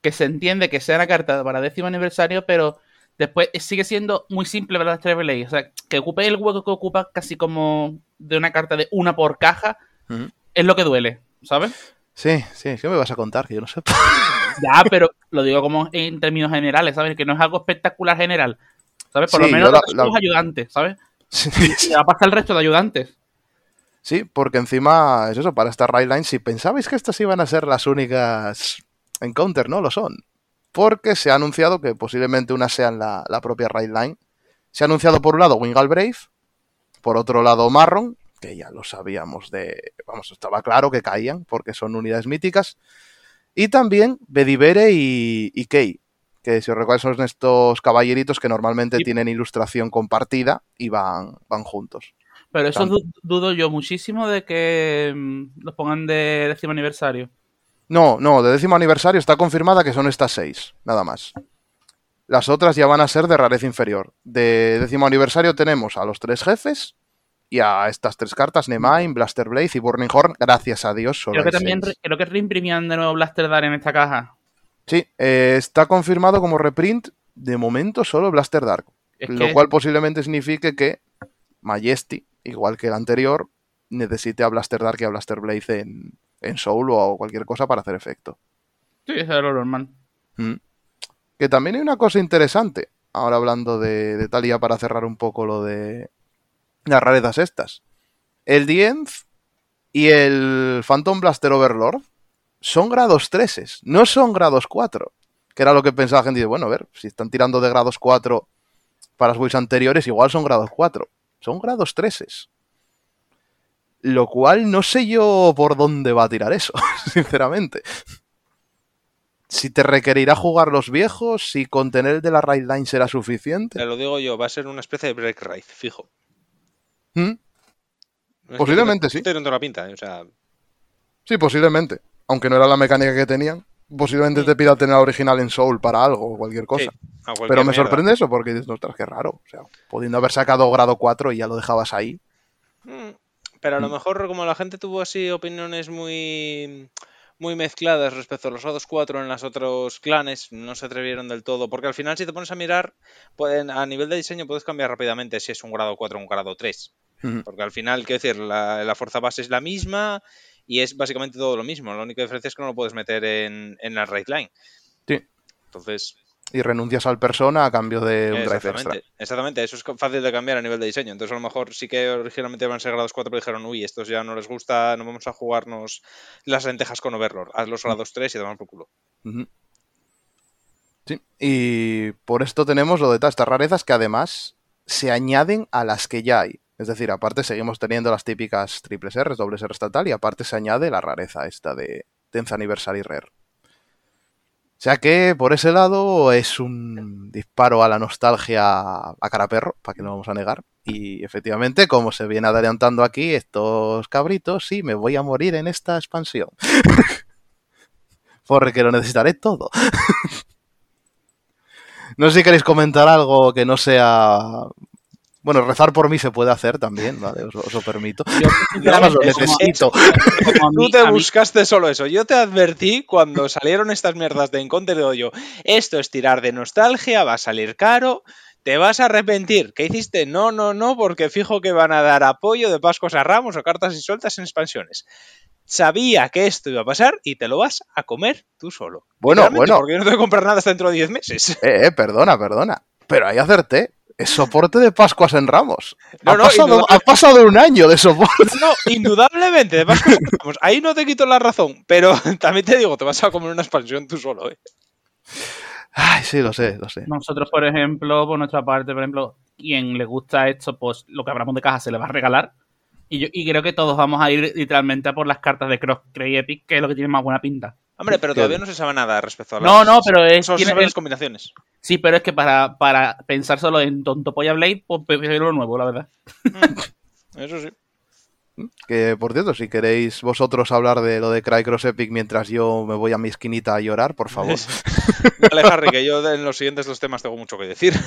que se entiende que sea una carta para décimo aniversario, pero después sigue siendo muy simple para las Travel O sea, que ocupe el hueco que ocupa casi como de una carta de una por caja, es lo que duele, ¿sabes? Sí, sí, ¿qué me vas a contar? Que yo no sé. Ya, pero lo digo como en términos generales, ¿sabes? Que no es algo espectacular general. ¿Sabes? Por Sí, lo menos la- ayudantes, ¿sabes? Sí, Y va a pasar el resto de ayudantes. Sí, porque encima es eso, para esta Raidline, si pensabais que estas iban a ser las únicas Encounter, no lo son. Porque se ha anunciado que posiblemente unas sean la, la propia Raidline. Se ha anunciado por un lado Wingal Brave, por otro lado Marron, que ya lo sabíamos de. Vamos, estaba claro que caían, porque son unidades míticas. Y también Bedivere y, y Kei, que si os recuerdan son estos caballeritos que normalmente tienen ilustración compartida y van, van juntos. Pero eso Tanto. dudo yo muchísimo de que mm, los pongan de décimo aniversario. No, no, de décimo aniversario está confirmada que son estas seis, nada más. Las otras ya van a ser de rareza inferior. De décimo aniversario tenemos a los tres jefes y a estas tres cartas, Nemine, Blaster Blade y Burning Horn, gracias a Dios. Solo Creo que también seis. re- creo que reimprimían de nuevo Blaster Dar en esta caja. Sí, eh, está confirmado como reprint, de momento solo Blaster Dark. Es lo cual posiblemente signifique que Majesty, igual que el anterior, necesite a Blaster Dark y a Blaster Blade en, en Soul o cualquier cosa para hacer efecto. Sí, eso es lo normal. Mm. Que también hay una cosa interesante, ahora hablando de, de tal y ya para cerrar un poco lo de las rarezas estas. El Dienz y el Phantom Blaster Overlord son grados 3, no son grados 4. Que era lo que pensaba la gente. Y dice, bueno, a ver, si están tirando de grados 4 para las builds anteriores, igual son grados 4. Son grados 3. Lo cual no sé yo por dónde va a tirar eso, sinceramente. Si te requerirá jugar los viejos, si con tener el de la Raid Line será suficiente. Te lo digo yo, va a ser una especie de break raid, fijo. ¿Mm? Posiblemente sí. la pinta, ¿eh? o sea, Sí, posiblemente. Aunque no era la mecánica que tenían, posiblemente te pida tener la original en Soul para algo o cualquier cosa. sí, a cualquier Pero me mierda. sorprende eso porque dices, ostras, qué raro. O sea, pudiendo haber sacado grado 4 y ya lo dejabas ahí. Mm, Pero a lo Mm. mejor como la gente tuvo así opiniones muy muy mezcladas respecto a los grados 4 en los otros clanes, no se atrevieron del todo, porque al final si te pones a mirar, pueden, a nivel de diseño puedes cambiar rápidamente si es un grado 4 o un grado 3, Ujú. porque al final, quiero decir, la, la fuerza base es la misma y es básicamente todo lo mismo, la única diferencia es que no lo puedes meter en, en la right line. Sí. Entonces, Y renuncias al persona a cambio de un drive extra. Exactamente, eso es fácil de cambiar a nivel de diseño. Entonces, a lo mejor sí que originalmente van a ser grados 4, pero dijeron, uy, estos ya no les gusta, no vamos a jugarnos las lentejas con Overlord. Haz los grados 3 y te van por culo. Sí, y por esto tenemos lo de todas estas rarezas que además se añaden a las que ya hay. Es decir, aparte seguimos teniendo las típicas triples R, dobles R estatal, y aparte se añade la rareza esta de 10th Anniversary Rare. O sea que por ese lado es un disparo a la nostalgia a cara perro, para que no vamos a negar. Y efectivamente, como se viene adelantando aquí, estos cabritos, sí, me voy a morir en esta expansión. Porque lo necesitaré todo. No sé si queréis comentar algo que no sea. Bueno, rezar por mí se puede hacer también, ¿vale? Os, os lo permito. Yo, Nada más lo necesito. como Tú te buscaste solo eso. Yo te advertí cuando salieron estas mierdas de Encounter de yo, esto es tirar de nostalgia, va a salir caro, te vas a arrepentir. ¿Qué hiciste? No, no, no, porque fijo que van a dar apoyo de Pascos a Ramos o cartas y sueltas en expansiones. Sabía que esto iba a pasar y te lo vas a comer tú solo. Bueno, bueno. Porque yo no te voy a comprar nada hasta dentro de 10 meses. Eh, eh, perdona, perdona. Pero ahí acerté. Es soporte de Pascuas en Ramos. No, ha, no, pasado, indudable- ha pasado un año de soporte. No, indudablemente, de Pascos a Ramos. Ahí no te quito la razón, pero también te digo, te vas a comer una expansión tú solo, ¿eh? Ay, sí, lo sé, lo sé. Nosotros, por ejemplo, por nuestra parte, por ejemplo, quien le gusta esto, pues lo que abramos de caja se le va a regalar. Y, yo, y creo que todos vamos a ir literalmente a por las cartas de Cross Cray Epic, que es lo que tiene más buena pinta. Hombre, pero todavía no se sabe nada respecto a las... No, no, pero es- Solo se tiene saben las combinaciones. Sí, pero es que para, para pensar solo en Tonto Polla Blade, pues prefiero lo nuevo, la verdad. Mm, Eso sí. Que por cierto, si queréis vosotros hablar de lo de Crycross Epic mientras yo me voy a mi esquinita a llorar, por favor. Vale, Harry, que yo en los siguientes dos temas tengo mucho que decir.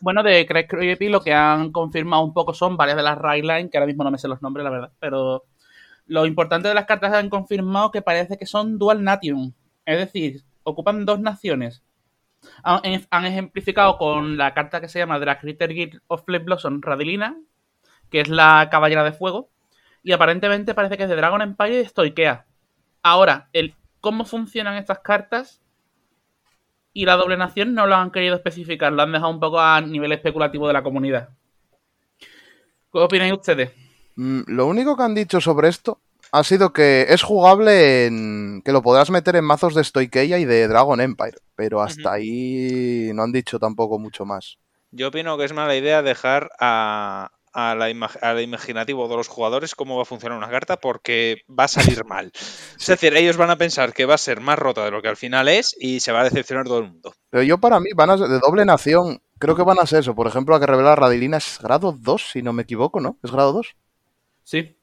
Bueno, de Cray Epic lo que han confirmado un poco son varias de las Line, que ahora mismo no me sé los nombres, la verdad, pero lo importante de las cartas han confirmado que parece que son Dual Nation, es decir, ocupan dos naciones. Han, han ejemplificado con la carta que se llama Drag Ritter Guild of Flame Blossom Radilina, que es la caballera de fuego, y aparentemente parece que es de Dragon Empire y de Stoikea. Ahora, el cómo funcionan estas cartas y la doble nación no lo han querido especificar, lo han dejado un poco a nivel especulativo de la comunidad. ¿Qué opinan ustedes? Mm, Lo único que han dicho sobre esto ha sido que es jugable en. que lo podrás meter en mazos de Stoikeia y de Dragon Empire. Pero hasta ahí no han dicho tampoco mucho más. Yo opino que es mala idea dejar a, a la ima- al imaginativo de los jugadores cómo va a funcionar una carta porque va a salir mal. Es decir, ellos van a pensar que va a ser más rota de lo que al final es y se va a decepcionar todo el mundo. Pero yo para mí van a ser de doble nación. Creo que van a ser eso. Por ejemplo, la que revela Radilina es grado 2, si no me equivoco, ¿no? ¿Es grado 2? Sí.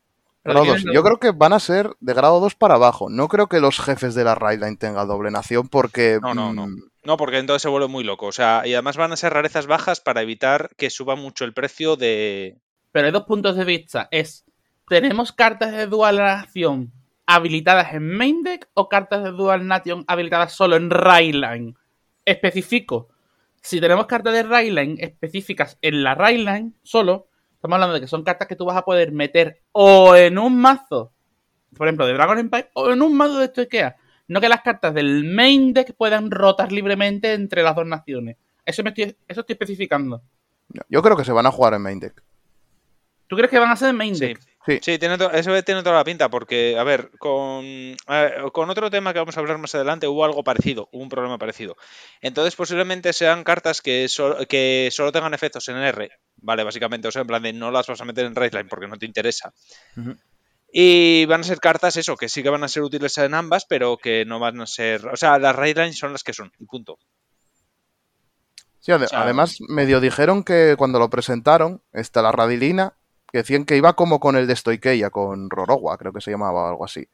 Grado Radilina 2. es lo- Yo creo que van a ser de grado 2 para abajo. No creo que los jefes de la Raidline tengan doble nación porque... No, no, no. mm, No, porque entonces se vuelve muy loco. O sea, y además van a ser rarezas bajas para evitar que suba mucho el precio de. Pero hay dos puntos de vista. Es, ¿tenemos cartas de Dual Nation habilitadas en Main Deck o cartas de Dual Nation habilitadas solo en Rayline? Especifico. Si tenemos cartas de Rayline específicas en la Rayline solo, estamos hablando de que son cartas que tú vas a poder meter o en un mazo, por ejemplo, de Dragon Empire, o en un mazo de Stoikea. No que las cartas del Main Deck puedan rotar libremente entre las dos naciones. Eso, me estoy, eso estoy especificando. Yo creo que se van a jugar en main deck. ¿Tú crees que van a ser en Main Sí, Deck? Sí. Sí, tiene to- eso tiene toda la pinta, porque, a ver, con, con otro tema que vamos a hablar más adelante hubo algo parecido, hubo un problema parecido. Entonces, posiblemente sean cartas que, so- que solo tengan efectos en R, ¿vale? Básicamente, o sea, en plan de no las vas a meter en Raidline porque no te interesa. Y van a ser cartas, eso, que sí que van a ser útiles en ambas, pero que no van a ser. O sea, las Raidlines son las que son, y punto. Sí, ade- O sea- además, medio dijeron que cuando lo presentaron, está la Radilina, que decían que iba como con el de Stoikeia, con Rorogua, creo que se llamaba o algo así.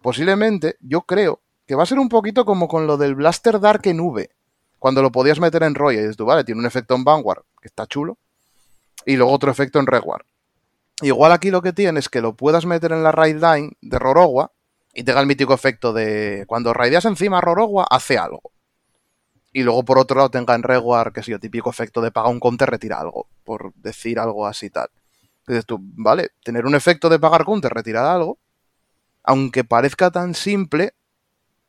Posiblemente, yo creo, que va a ser un poquito como con lo del Blaster Dark en V, cuando lo podías meter en Roya y dices tú, vale, tiene un efecto en Vanguard, que está chulo, y luego otro efecto en Reward. Igual aquí lo que tiene es que lo puedas meter en la raid line de Rorogua y tenga el mítico efecto de cuando raideas encima a Rorogua, hace algo. Y luego por otro lado tenga en Reward, que es el típico efecto de pagar un counter, retira algo, por decir algo así tal. Dices tú, vale, tener un efecto de pagar counter, retirar algo, aunque parezca tan simple,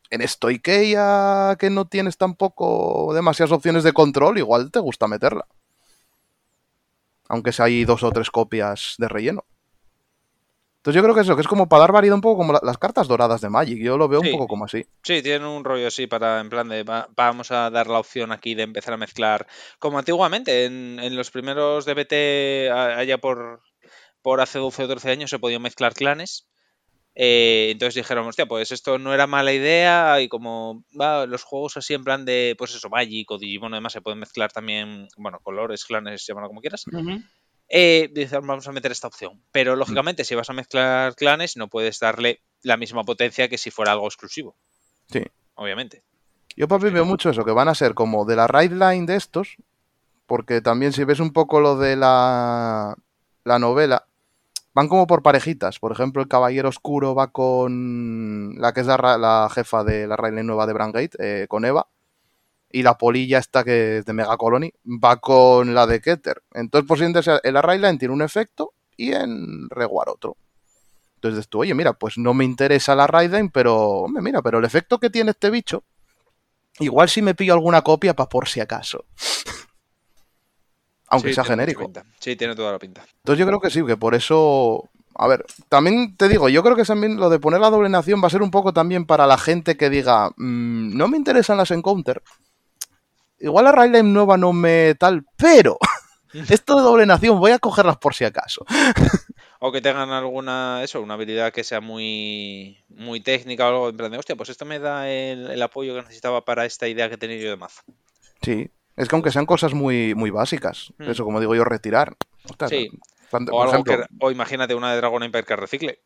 en Stoikeia que no tienes tampoco demasiadas opciones de control, igual te gusta meterla. Aunque sea hay dos o tres copias de relleno. Entonces yo creo que eso, que es como para dar variedad un poco como la- las cartas doradas de Magic. Yo lo veo Sí. un poco como así. Sí, tienen un rollo así para, en plan de, va- vamos a dar la opción aquí de empezar a mezclar, como antiguamente, en, en los primeros DBT, allá por, por hace 12 o 13 años, se podían mezclar clanes. Eh, entonces dijeron, hostia, pues esto no era mala idea y como va, los juegos así en plan de, pues eso, Magic o Digimon, además se pueden mezclar también, bueno, colores, clanes, llámalo como quieras. Eh, dicen, vamos a meter esta opción. Pero lógicamente, si vas a mezclar clanes, no puedes darle la misma potencia que si fuera algo exclusivo. Sí. Obviamente. Yo, papi, veo mucho eso, que van a ser como de la raid line de estos, porque también si ves un poco lo de la, la novela, van como por parejitas. Por ejemplo, el Caballero Oscuro va con la que es la, jefa de la raid line nueva de Brangate, eh, con Eva, y la polilla esta que es de Mega Colony va con la de Keter. Entonces, posiblemente en la raid line tiene un efecto y en Reward otro. Entonces tú, oye, mira, pues no me interesa la raid line, pero, hombre, mira, pero el efecto que tiene este bicho Igual si me pillo alguna copia para por si acaso. Aunque Sí, sea genérico. Sí, tiene toda la pinta. Entonces yo creo que sí, que por eso... A ver, también te digo, yo creo que también lo de poner la doble nación va a ser un poco también para la gente que diga, "Mm, no me interesan las encounter. Igual la Railline nueva no me tal, pero esto de doble nación voy a cogerlas por si acaso. O que tengan alguna, eso, una habilidad que sea muy, muy técnica o algo en plan de, hostia, pues esto me da el, el apoyo que necesitaba para esta idea que tenía yo de mazo. Sí, es que aunque sean cosas muy, muy básicas, Hmm. eso como digo yo, retirar. Ostras, Sí. fan- O, por, algo ejemplo, que, o imagínate una de Dragon Empire que recicle.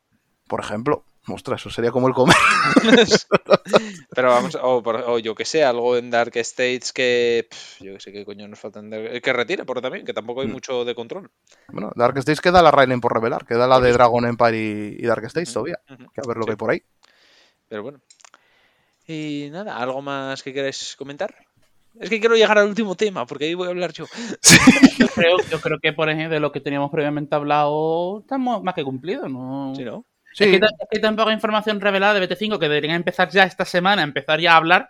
por ejemplo, ostras, eso sería como el comer. Pero vamos, o, por- o yo que sé, algo en Dark States que, yo que sé qué coño nos falta en Dark- que retire, porque también, que tampoco hay Mm. mucho de control. Bueno, Dark States queda la Raiden por revelar, queda la Por de. Dragon Empire y, y Dark States todavía. Que a ver lo Sí. que hay por ahí. Pero bueno. Y nada, ¿algo más que queráis comentar? Es que quiero llegar al último tema, porque ahí voy a hablar yo. Yo creo, yo creo que, por ejemplo, de lo que teníamos previamente hablado, estamos más que cumplidos, ¿no? ¿Sí, no? Sí, Es, que, ta- es que hay tan poca información revelada de BT5 que deberían empezar ya esta semana, empezar ya a hablar,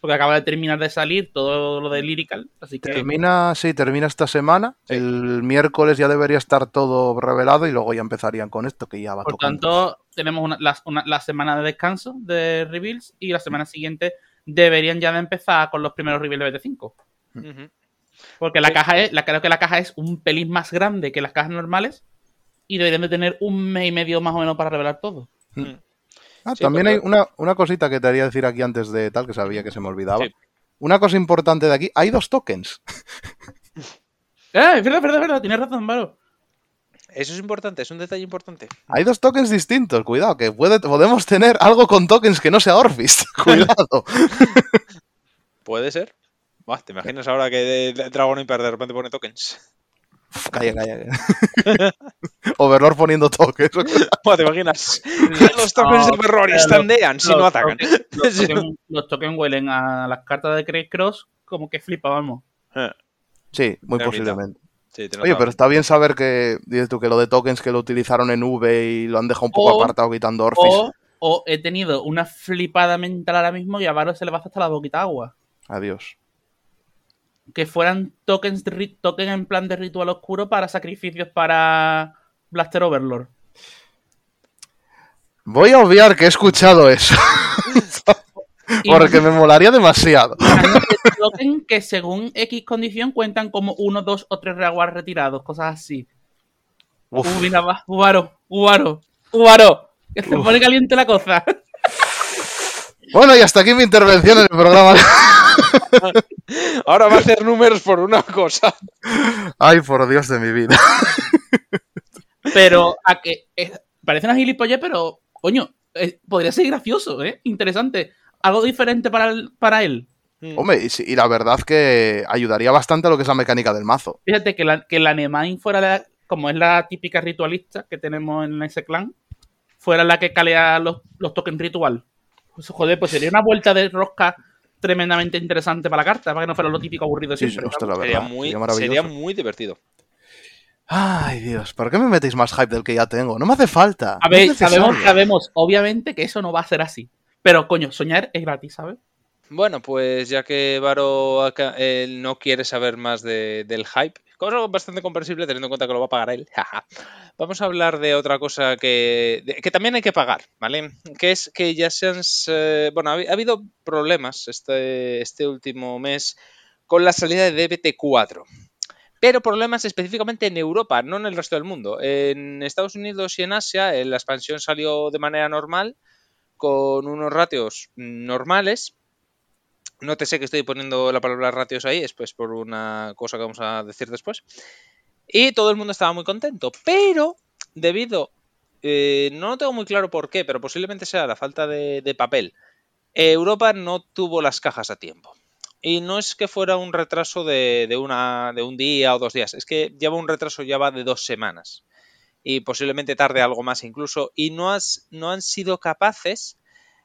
porque acaba de terminar de salir todo lo de Lyrical, así que... termina, sí, termina esta semana. Sí. El miércoles ya debería estar todo revelado y luego ya empezarían con esto que ya va Por tocando. tanto, tenemos una, la, una- la semana de descanso de reveals y la semana siguiente deberían ya de empezar con los primeros reveals de BT5. Ujú. Porque la Sí. caja es, la, creo que la caja es un pelín más grande que las cajas normales y deberían de tener un mes y medio más o menos para revelar todo. Mm. Ah, Sí, también porque- hay una, una cosita que te haría decir aquí antes de tal, que sabía que se me olvidaba. Sí. Una cosa importante de aquí, hay dos tokens. ¡Eh! Es verdad, es verdad, es verdad, tienes razón, Varo. Eso es importante, es un detalle importante. Hay dos tokens distintos, cuidado, que puede, podemos tener algo con tokens que no sea Orfist. Cuidado. Puede ser. Buah, ¿Te imaginas ahora que Dragon Empire de repente pone tokens? Uf, calla, calla. Overlord poniendo tokens. ¿Te imaginas? Los tokens de Overlord eh, estandean si no atacan. tokens- Los tokens, los tokens huelen a las cartas de Craig Cross como que flipa, vamos. Sí, muy posiblemente. Sí, Oye, pero está bien saber que, dices tú, que lo de tokens que lo utilizaron en V y lo han dejado un poco O- apartado quitando Orfis. O, o he tenido una flipada mental ahora mismo y a Varo se le va hasta la boquita agua. Adiós. Que fueran tokens, de ri- token en plan de ritual oscuro para sacrificios para Blaster Overlord. Voy a obviar que he escuchado eso. Porque me molaría demasiado. Que según X condición cuentan como uno, dos o tres reaguas retirados, cosas así. Uf. Uh, mira, va, Ubaro, Ubaro, Ubaro. Que se pone caliente la cosa. Bueno, y hasta aquí mi intervención en el programa. Ahora va a hacer números por una cosa. Ay, por Dios de mi vida. Pero a que eh, parece una gilipollez, pero coño, eh, podría ser gracioso, ¿eh? Interesante. Algo diferente para, el- para él. Mm. Hombre, y, sí- y la verdad que ayudaría bastante a lo que es la mecánica del mazo. Fíjate que la, que la Nemain fuera la, como es la típica ritualista que tenemos en ese clan, fuera la que calea los, los tokens ritual. Pues, joder, pues sería una vuelta de rosca tremendamente interesante para la carta, para que no fuera lo típico aburrido Sí, siempre. la Sería muy, sería muy divertido. Ay, Dios, ¿por qué me metéis más hype del que ya tengo? No me hace falta. A ver, sabemos, sabemos, obviamente, que eso no va a ser así. Pero, coño, soñar es gratis, ¿sabes? Bueno, pues ya que Varo no quiere saber más de- del hype, cosa bastante comprensible teniendo en cuenta que lo va a pagar él. Vamos a hablar de otra cosa que, que también hay que pagar, ¿vale? Que es que ya se han... s- Bueno, ha habido problemas este, este último mes con la salida de DBT4. Pero problemas específicamente en Europa, no en el resto del mundo. En Estados Unidos y en Asia eh, la expansión salió de manera normal, con unos ratios normales, no te sé que estoy poniendo la palabra ratios ahí, es pues por una cosa que vamos a decir después. Y todo el mundo estaba muy contento, pero debido, eh, no tengo muy claro por qué, pero posiblemente sea la falta de, papel, Europa no tuvo las cajas a tiempo. Y no es que fuera un retraso de, de una, de un día o dos días, es que lleva un retraso ya va de dos semanas. Y posiblemente tarde algo más incluso. Y no, has, no han sido capaces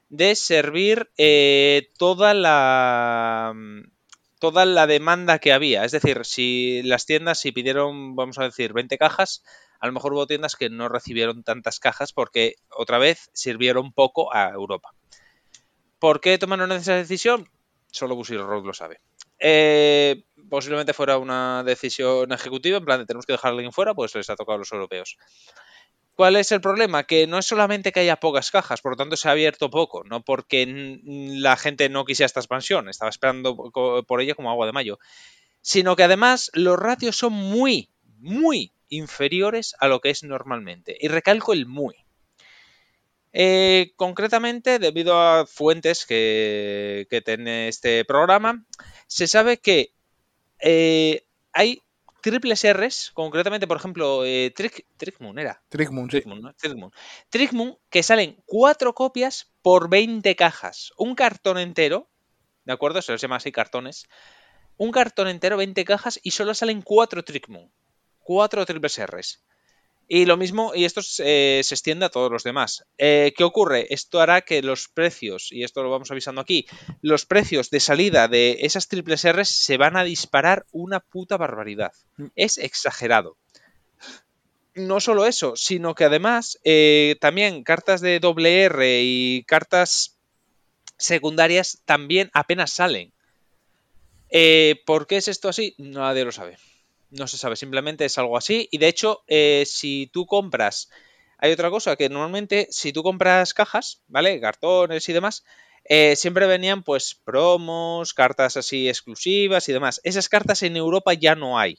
de servir eh, toda la toda la demanda que había. Es decir, si las tiendas si pidieron, vamos a decir, 20 cajas, a lo mejor hubo tiendas que no recibieron tantas cajas porque otra vez sirvieron poco a Europa. ¿Por qué tomaron esa decisión? Solo Bushiroad Road lo sabe. Eh, posiblemente fuera una decisión ejecutiva, en plan de tenemos que dejar a alguien fuera, pues les ha tocado a los europeos. ¿Cuál es el problema? Que no es solamente que haya pocas cajas, por lo tanto se ha abierto poco, no porque la gente no quisiera esta expansión, estaba esperando por ella como agua de mayo, sino que además los ratios son muy, muy inferiores a lo que es normalmente. Y recalco el muy. Eh, concretamente, debido a fuentes que, que tiene este programa, se sabe que eh, hay triples R's, concretamente, por ejemplo, eh, Trick, Trickmoon era. Trickmoon, sí. Trickmoon, ¿no? Trickmoon. Trickmoon, que salen cuatro copias por 20 cajas. Un cartón entero, ¿de acuerdo? Se los llama así cartones. Un cartón entero, 20 cajas, y solo salen cuatro Trickmoon. Cuatro triples R's. Y lo mismo, y esto eh, se extiende a todos los demás. Eh, ¿Qué ocurre? Esto hará que los precios, y esto lo vamos avisando aquí, los precios de salida de esas triples R's se van a disparar una puta barbaridad. Es exagerado. No solo eso, sino que además eh, también cartas de doble R y cartas secundarias también apenas salen. Eh, ¿Por qué es esto así? Nadie lo sabe. No se sabe, simplemente es algo así. Y de hecho, eh, si tú compras, hay otra cosa que normalmente si tú compras cajas, ¿vale? Cartones y demás, eh, siempre venían pues promos, cartas así exclusivas y demás. Esas cartas en Europa ya no hay.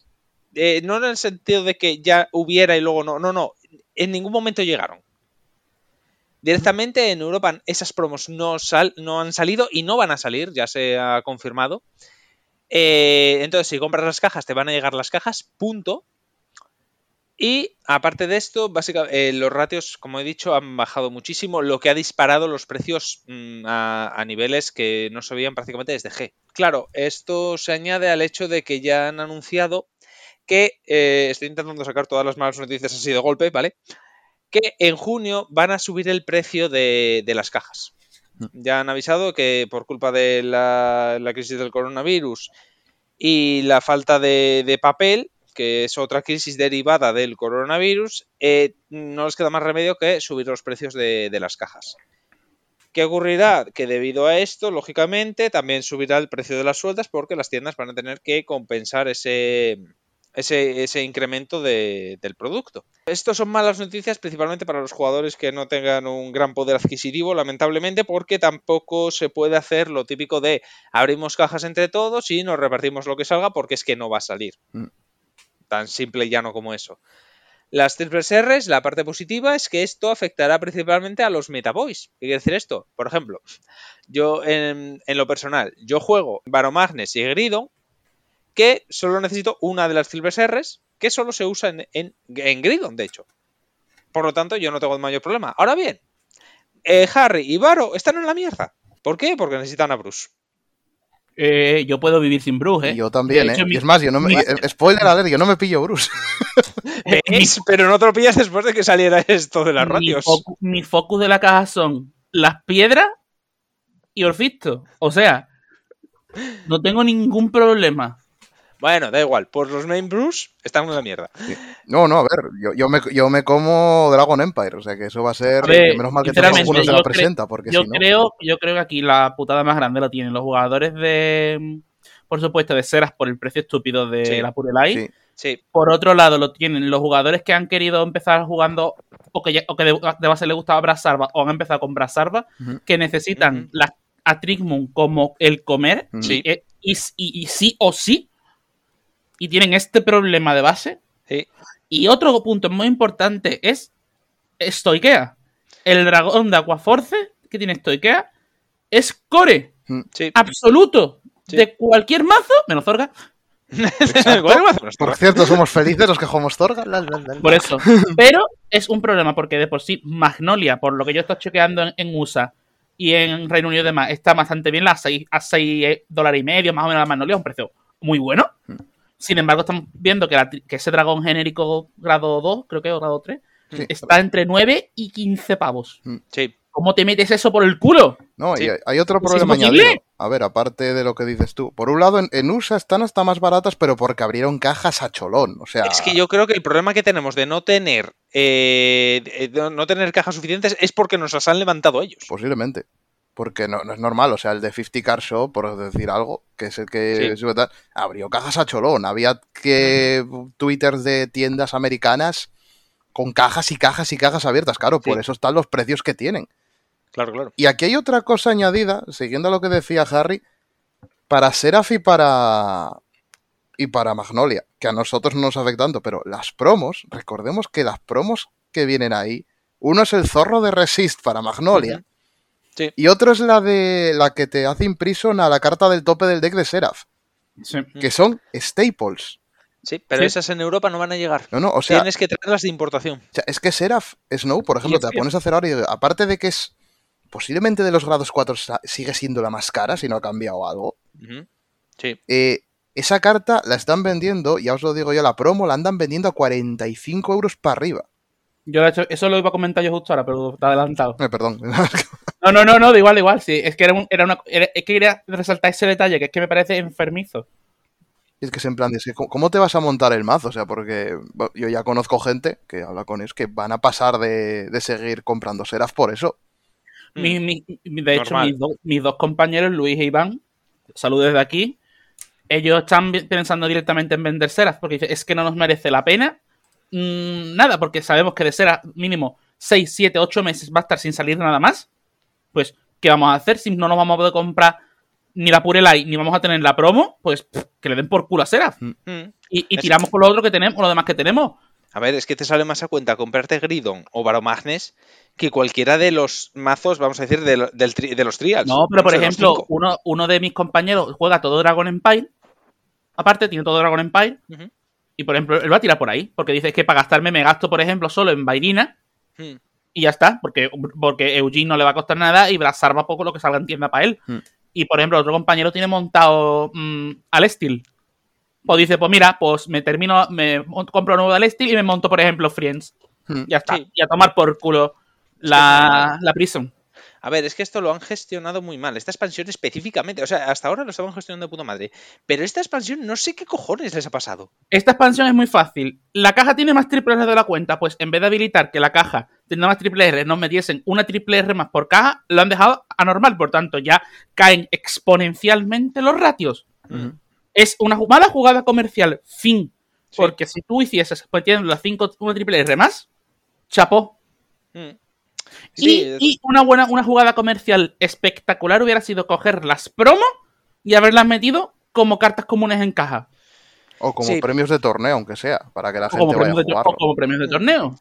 Eh, no en el sentido de que ya hubiera y luego no, no, no. En ningún momento llegaron. Directamente en Europa esas promos no, sal, no han salido y no van a salir, ya se ha confirmado. Eh, entonces, si compras las cajas, te van a llegar las cajas, punto. Y aparte de esto, básicamente eh, los ratios, como he dicho, han bajado muchísimo, lo que ha disparado los precios mmm, a, niveles que no se veían prácticamente desde G. Claro, esto se añade al hecho de que ya han anunciado que, eh, estoy intentando sacar todas las malas noticias así de golpe, ¿vale? Que en junio van a subir el precio de las cajas. Ya han avisado que por culpa de la, crisis del coronavirus y la falta de, papel, que es otra crisis derivada del coronavirus, eh, no les queda más remedio que subir los precios de, las cajas. ¿Qué ocurrirá? Que debido a esto, lógicamente, también subirá el precio de las sueltas porque las tiendas van a tener que compensar ese, ese, ese incremento de- del producto. Esto son malas noticias principalmente para los jugadores que no tengan un gran poder adquisitivo, lamentablemente, porque tampoco se puede hacer lo típico de abrimos cajas entre todos y nos repartimos lo que salga porque es que no va a salir. Mm. Tan simple y llano como eso. Las triples R's, la parte positiva es que esto afectará principalmente a los metaboys. ¿Qué quiere decir esto? Por ejemplo, yo en, en lo personal, yo juego Baromagnes y Gridon, que solo necesito una de las triples R's, que solo se usa en, en, en Gridon, de hecho. Por lo tanto, yo no tengo mayor problema. Ahora bien, eh, Harry y Baro están en la mierda. ¿Por qué? Porque necesitan a Bruce. Eh, yo puedo vivir sin Bruce, ¿eh? Yo también, hecho, ¿eh? mi- Y es más, yo no me, mi- eh, spoiler alert, yo no me pillo Bruce. ¿Veis? Pero no te lo pillas después de que saliera esto de las mi, focu- mi focus de la caja son las piedras y Orfisto. O sea, no tengo ningún problema. Bueno, da igual. Pues los main Bruce están en la mierda. No, no, a ver, yo, yo, me, yo me como Dragon Empire, o sea que eso va a ser. A ver, que menos mal que uno se la presenta, porque Yo si no. creo, yo creo que aquí la putada más grande lo tienen los jugadores de. Por supuesto, de Seras por el precio estúpido de Sí. la Purelai. Sí. Sí, Por otro lado, lo tienen los jugadores que han querido empezar jugando o que, ya- o que de, de base les gustaba Brasarba o han empezado con Brasarba, Ujú. que necesitan la, a Trickmoon como el comer y, y- y- y sí o sí. Y tienen este problema de base. sí. Y otro punto muy importante es Stoikea. El dragón de Aquaforce que tiene Stoikea es core sí. absoluto Sí. de cualquier mazo, menos Zorga. Por cierto, somos felices los que jugamos Torga. la, la, la, la. Por eso. Pero es un problema porque de por sí Magnolia, por lo que yo estoy chequeando en, en USA y en Reino Unido y demás, está bastante bien. A 6 a seis dólares y medio, más o menos la Magnolia, es un precio muy bueno. Sin embargo, estamos viendo que, la tri- que ese dragón genérico grado 2, creo que o grado 3, Sí. está entre 9 y 15 pavos. Sí. ¿Cómo te metes eso por el culo? No, Sí. y hay, otro problema añadido. A ver, aparte de lo que dices tú. Por un lado, en, en USA están hasta más baratas, pero porque abrieron cajas a cholón. O sea, Es que yo creo que el problema que tenemos de no tener eh, de no tener cajas suficientes es porque nos las han levantado ellos. posiblemente. Porque no, no es normal. O sea, el de 50 Car Show, por decir algo, que es el que Sí. abrió cajas a cholón. Había que twitters de tiendas americanas con cajas y cajas y cajas abiertas. Claro, por eso están los precios que tienen. Claro, claro. Y aquí hay otra cosa añadida, siguiendo lo que decía Harry, para Seraph y para y para Magnolia, que a nosotros no nos afecta tanto, pero las promos, recordemos que las promos que vienen ahí, uno es el zorro de Resist para Magnolia. Sí. y otro es la de la que te hace imprison a la carta del tope del deck de Seraph, que son staples. Sí, pero Sí. esas en Europa no van a llegar. No, no, o sea, Tienes que traerlas de importación. O sea, es que Seraph Snow, por ejemplo, es te la pones a hacer ahora y aparte de que es posiblemente de los grados 4 sa- sigue siendo la más cara si no ha cambiado algo. Sí. eh, esa carta la están vendiendo, ya os lo digo yo, la promo la andan vendiendo a 45 euros para arriba. Yo, de hecho, eso lo iba a comentar yo justo ahora, pero está adelantado. Eh, perdón. No, no, no, no, de igual, de igual. Sí, es que era, un- era una. era- es que quería resaltar ese detalle, que es que me parece enfermizo. es que es en plan, es que, ¿cómo- ¿cómo te vas a montar el mazo? O sea, porque yo ya conozco gente que habla con ellos que van a pasar de, de seguir comprando Seraph por eso. Mm. Mi- mi- mi- de hecho, mis, do- mis dos compañeros, Luis e Iván, saludos desde aquí. Ellos están pensando directamente en vender Seraph porque dicen, es que no nos merece la pena. Mm, nada, porque sabemos que de Seraph mínimo 6, 7, 8 meses va a estar sin salir nada más. Pues, ¿qué vamos a hacer si no nos vamos a poder comprar ni la Purelai ni vamos a tener la promo? Pues pff, que le den por culo a Seraph. Mm. Y, y tiramos por lo otro que tenemos, por lo demás que tenemos. A ver, es que te sale más a cuenta comprarte Gridon o Baromagnes que cualquiera de los mazos, vamos a decir, de, lo- del tri- de los trials. No, pero por ejemplo, uno, uno de mis compañeros juega todo Dragon Empire. Aparte, tiene todo Dragon Empire. Y por ejemplo, él va a tirar por ahí. Porque dice que para gastarme me gasto, por ejemplo, solo en Bairina. Mm. Y ya está. Porque, porque Eugene no le va a costar nada y Brazar va poco lo que salga en tienda para él. Mm. Y por ejemplo, otro compañero tiene montado mm, al Steel. Pues dice, pues mira, pues me termino, me compro nuevo al Steel y me monto, por ejemplo, Friends. Hmm. Ya está. Sí. Y a tomar por culo la, la Prison. A ver, es que esto lo han gestionado muy mal. Esta expansión específicamente, o sea, hasta ahora lo estaban gestionando de puta madre. Pero esta expansión no sé qué cojones les ha pasado. Esta expansión es muy fácil. La caja tiene más triple R de la cuenta, pues en vez de habilitar que la caja tenga más triple R, nos metiesen una triple R más por caja, lo han dejado anormal. Por tanto, ya caen exponencialmente los ratios. Es una mala jugada comercial, fin. Porque si tú hicieses metiendo las 5 una triple R más, chapó. Mm. Sí, es- y una buena una jugada comercial espectacular hubiera sido coger las promos y haberlas metido como cartas comunes en caja. O como Sí. premios de torneo, aunque sea, para que la O como, gente vaya premios a jugarlo. o como premios de torneo.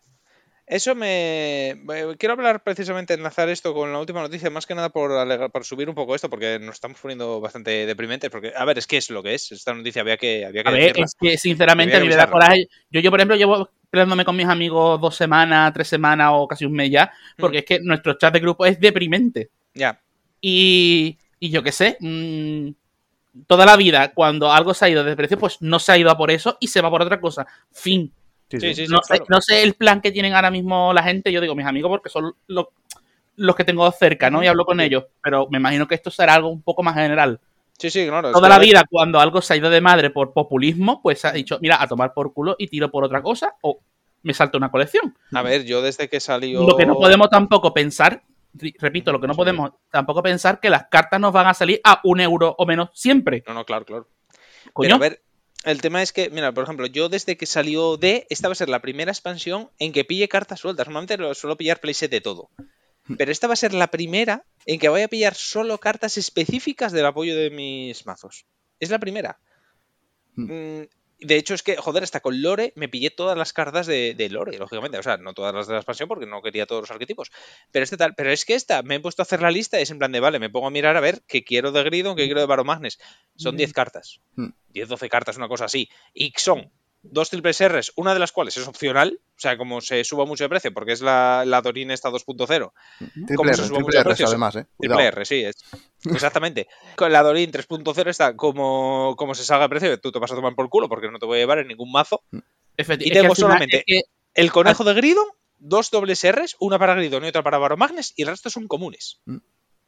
Eso me. Quiero hablar precisamente, enlazar esto con la última noticia, más que nada por, alega- por subir un poco esto, porque nos estamos poniendo bastante deprimentes. Porque, a ver, es que es lo que es. Esta noticia había que, había que A ver, decirla. es que sinceramente a mí me da coraje. Yo, yo, por ejemplo, llevo peleándome con mis amigos dos semanas, tres semanas o casi un mes ya, porque Mm. es que nuestro chat de grupo es deprimente. Ya. Y, y yo qué sé, mm, toda la vida, cuando algo se ha ido de precio, pues no se ha ido a por eso y se va por otra cosa. Fin. Sí, Sí, sí. sí, sí, no, sé, claro. no sé el plan que tienen ahora mismo la gente, yo digo mis amigos porque son lo- los que tengo cerca, ¿no? Y hablo con ellos, pero me imagino que esto será algo un poco más general. Sí, sí, claro. Toda la vida, cuando algo se ha ido de madre por populismo, pues ha dicho, mira, a tomar por culo y tiro por otra cosa o me salto una colección. A ver, yo desde que salió. Lo que no podemos tampoco pensar, repito, lo que no podemos tampoco pensar que las cartas nos van a salir a un euro o menos siempre. No, no, claro, claro. Coño, Pero a ver, el tema es que, mira, por ejemplo, yo desde que salió D, esta va a ser la primera expansión en que pille cartas sueltas. Normalmente lo suelo pillar playset de todo. Pero esta va a ser la primera en que voy a pillar solo cartas específicas del apoyo de mis mazos. Es la primera. Mm, De hecho, es que, joder, hasta con Lore me pillé todas las cartas de, de Lore, lógicamente. O sea, no todas las de la expansión porque no quería todos los arquetipos. Pero este tal. Pero es que esta, me he puesto a hacer la lista y es en plan de, vale, me pongo a mirar a ver qué quiero de Gridon, qué quiero de Baromagnes. Son 10 cartas. Mm. 10, 12 cartas, una cosa así. Y son dos triples R's, una de las cuales es opcional. O sea, como se suba mucho de precio, porque es la, la Dorin esta 2.0. Triple como R, se suba triple mucho de R, precio, además, eh. Triple Cuidado. R, sí, es. Exactamente. Con la Dorin 3.0 está como, como se salga de precio, tú te vas a tomar por culo porque no te voy a llevar en ningún mazo. efecti- y es que tengo solamente- es que- El conejo de Gridon, dos dobles R's, una para Gridon y otra para Baromagnes, y el resto son comunes.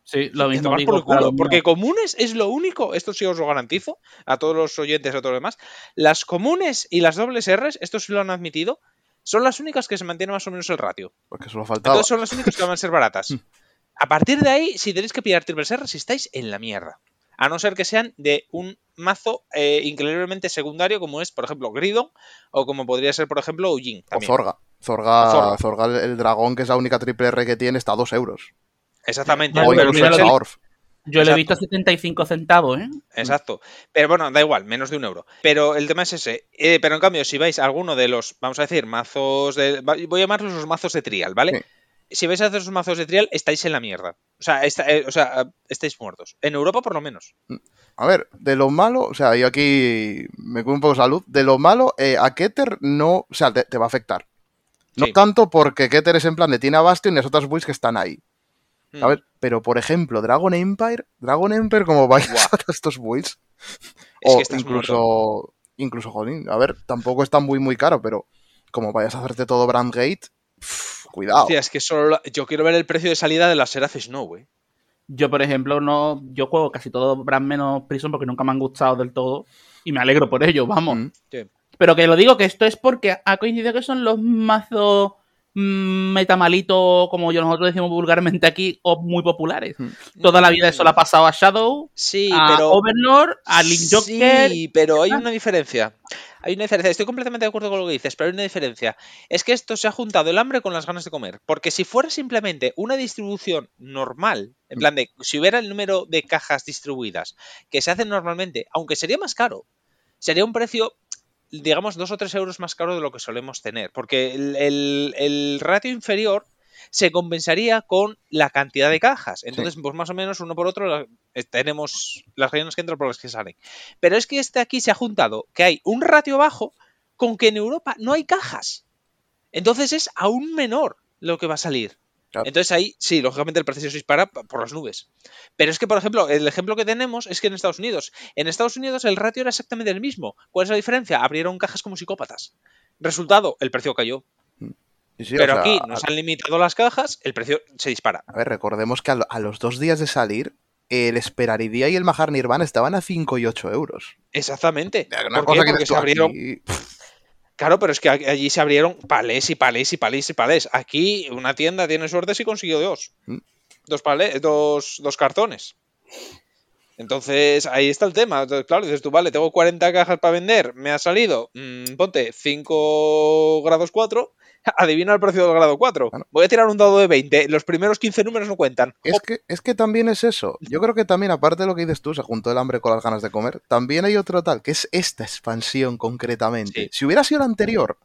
Sí, lo mismo tomar digo por el culo, porque comunes es lo único, esto sí os lo garantizo, a todos los oyentes, a todos los demás, las comunes y las dobles R's, esto sí lo han admitido, son las únicas que se mantienen más o menos el ratio. Porque solo faltaba. Entonces son las únicas que van a ser baratas. A partir de ahí, si tenéis que pillar triples R's, estáis en la mierda. A no ser que sean de un mazo eh, increíblemente secundario, como es, por ejemplo, Gridon, o como podría ser, por ejemplo, Ujin. O. Zorga. Zorga, O Zorga. Zorga, el, el dragón, que es la única triple R que tiene, está a 2 euros. Exactamente. Ya, o pero incluso mira el lo que- Saorf. Yo lo he Exacto. visto a 75 centavos, ¿eh? Exacto. Pero bueno, da igual, menos de un euro. Pero el tema es ese. Eh, pero en cambio, si vais a alguno de los, vamos a decir, mazos de. Voy a llamarlos los mazos de trial, ¿vale? Si vais a hacer esos mazos de trial, estáis en la mierda. O sea, eh, o sea, estáis muertos. En Europa, por lo menos. A ver, de lo malo, o sea, yo aquí me cuido un poco de salud. De lo malo, eh, a Keter no, o sea, te, te va a afectar. No Sí. tanto porque Keter es en plan de tiene a Bastion y las otras builds que están ahí. Mm. ¿sabes? Pero, por ejemplo, Dragon Empire, Dragon Empire, como vayas a estos builds, Es o que incluso, incluso, jolín, a ver, tampoco está muy, muy caro, pero como vayas a hacerte todo Brandgate, pff, cuidado. Hostia, es que solo. la- Yo quiero ver el precio de salida de la Seraph Snow, eh. Yo, por ejemplo, no. Yo juego casi todo Brand menos Prison porque nunca me han gustado del todo. Y me alegro por ello, vamos. Mm. Sí. Pero que lo digo que esto es porque ha coincidido que son los mazos mm, metamalito, como yo nosotros decimos vulgarmente aquí, o muy populares. Toda la vida eso le ha pasado a Shadow, Sí, a pero. Overlord, a Link Joker. Sí, pero hay una diferencia. Hay una diferencia. Estoy completamente de acuerdo con lo que dices, pero hay una diferencia. Es que esto se ha juntado el hambre con las ganas de comer. Porque si fuera simplemente una distribución normal, en plan de si hubiera el número de cajas distribuidas que se hacen normalmente, aunque sería más caro, sería un precio, digamos, dos o tres euros más caro de lo que solemos tener. Porque el, el- el ratio inferior se compensaría con la cantidad de cajas. Entonces, pues más o menos uno por otro eh, tenemos las rellenas que entran por las que salen. Pero es que este aquí se ha juntado que hay un ratio bajo con que en Europa no hay cajas. Entonces es aún menor lo que va a salir. Claro. Entonces ahí, sí, lógicamente el precio se dispara por las nubes. Pero es que, por ejemplo, el ejemplo que tenemos es que en Estados Unidos, en Estados Unidos el ratio era exactamente el mismo. ¿Cuál es la diferencia? Abrieron cajas como psicópatas. Resultado, el precio cayó. Sí, sí, o Pero sea, aquí nos han limitado las cajas, el precio se dispara. A ver, recordemos que a, lo- a los dos días de salir, el Esperaridía y el Mahar Nirvana estaban a 5 y 8 euros. Exactamente. Una ¿Por cosa qué? que Porque se abrieron, aquí, Claro, pero es que allí se abrieron palés y palés y palés y palés. Aquí una tienda tiene suerte si consiguió dos. Mm. Dos palés, dos, dos cartones. Entonces, ahí está el tema. Entonces, claro, dices tú, vale, tengo 40 cajas para vender, me ha salido, mm, ponte 5 grados 4, adivina el precio del grado 4. Bueno. Voy a tirar un dado de 20, los primeros 15 números no cuentan. Es que, es que también es eso. Yo creo que también, aparte de lo que dices tú, se juntó el hambre con las ganas de comer, también hay otro tal, que es esta expansión concretamente. Sí. Si hubiera sido la anterior,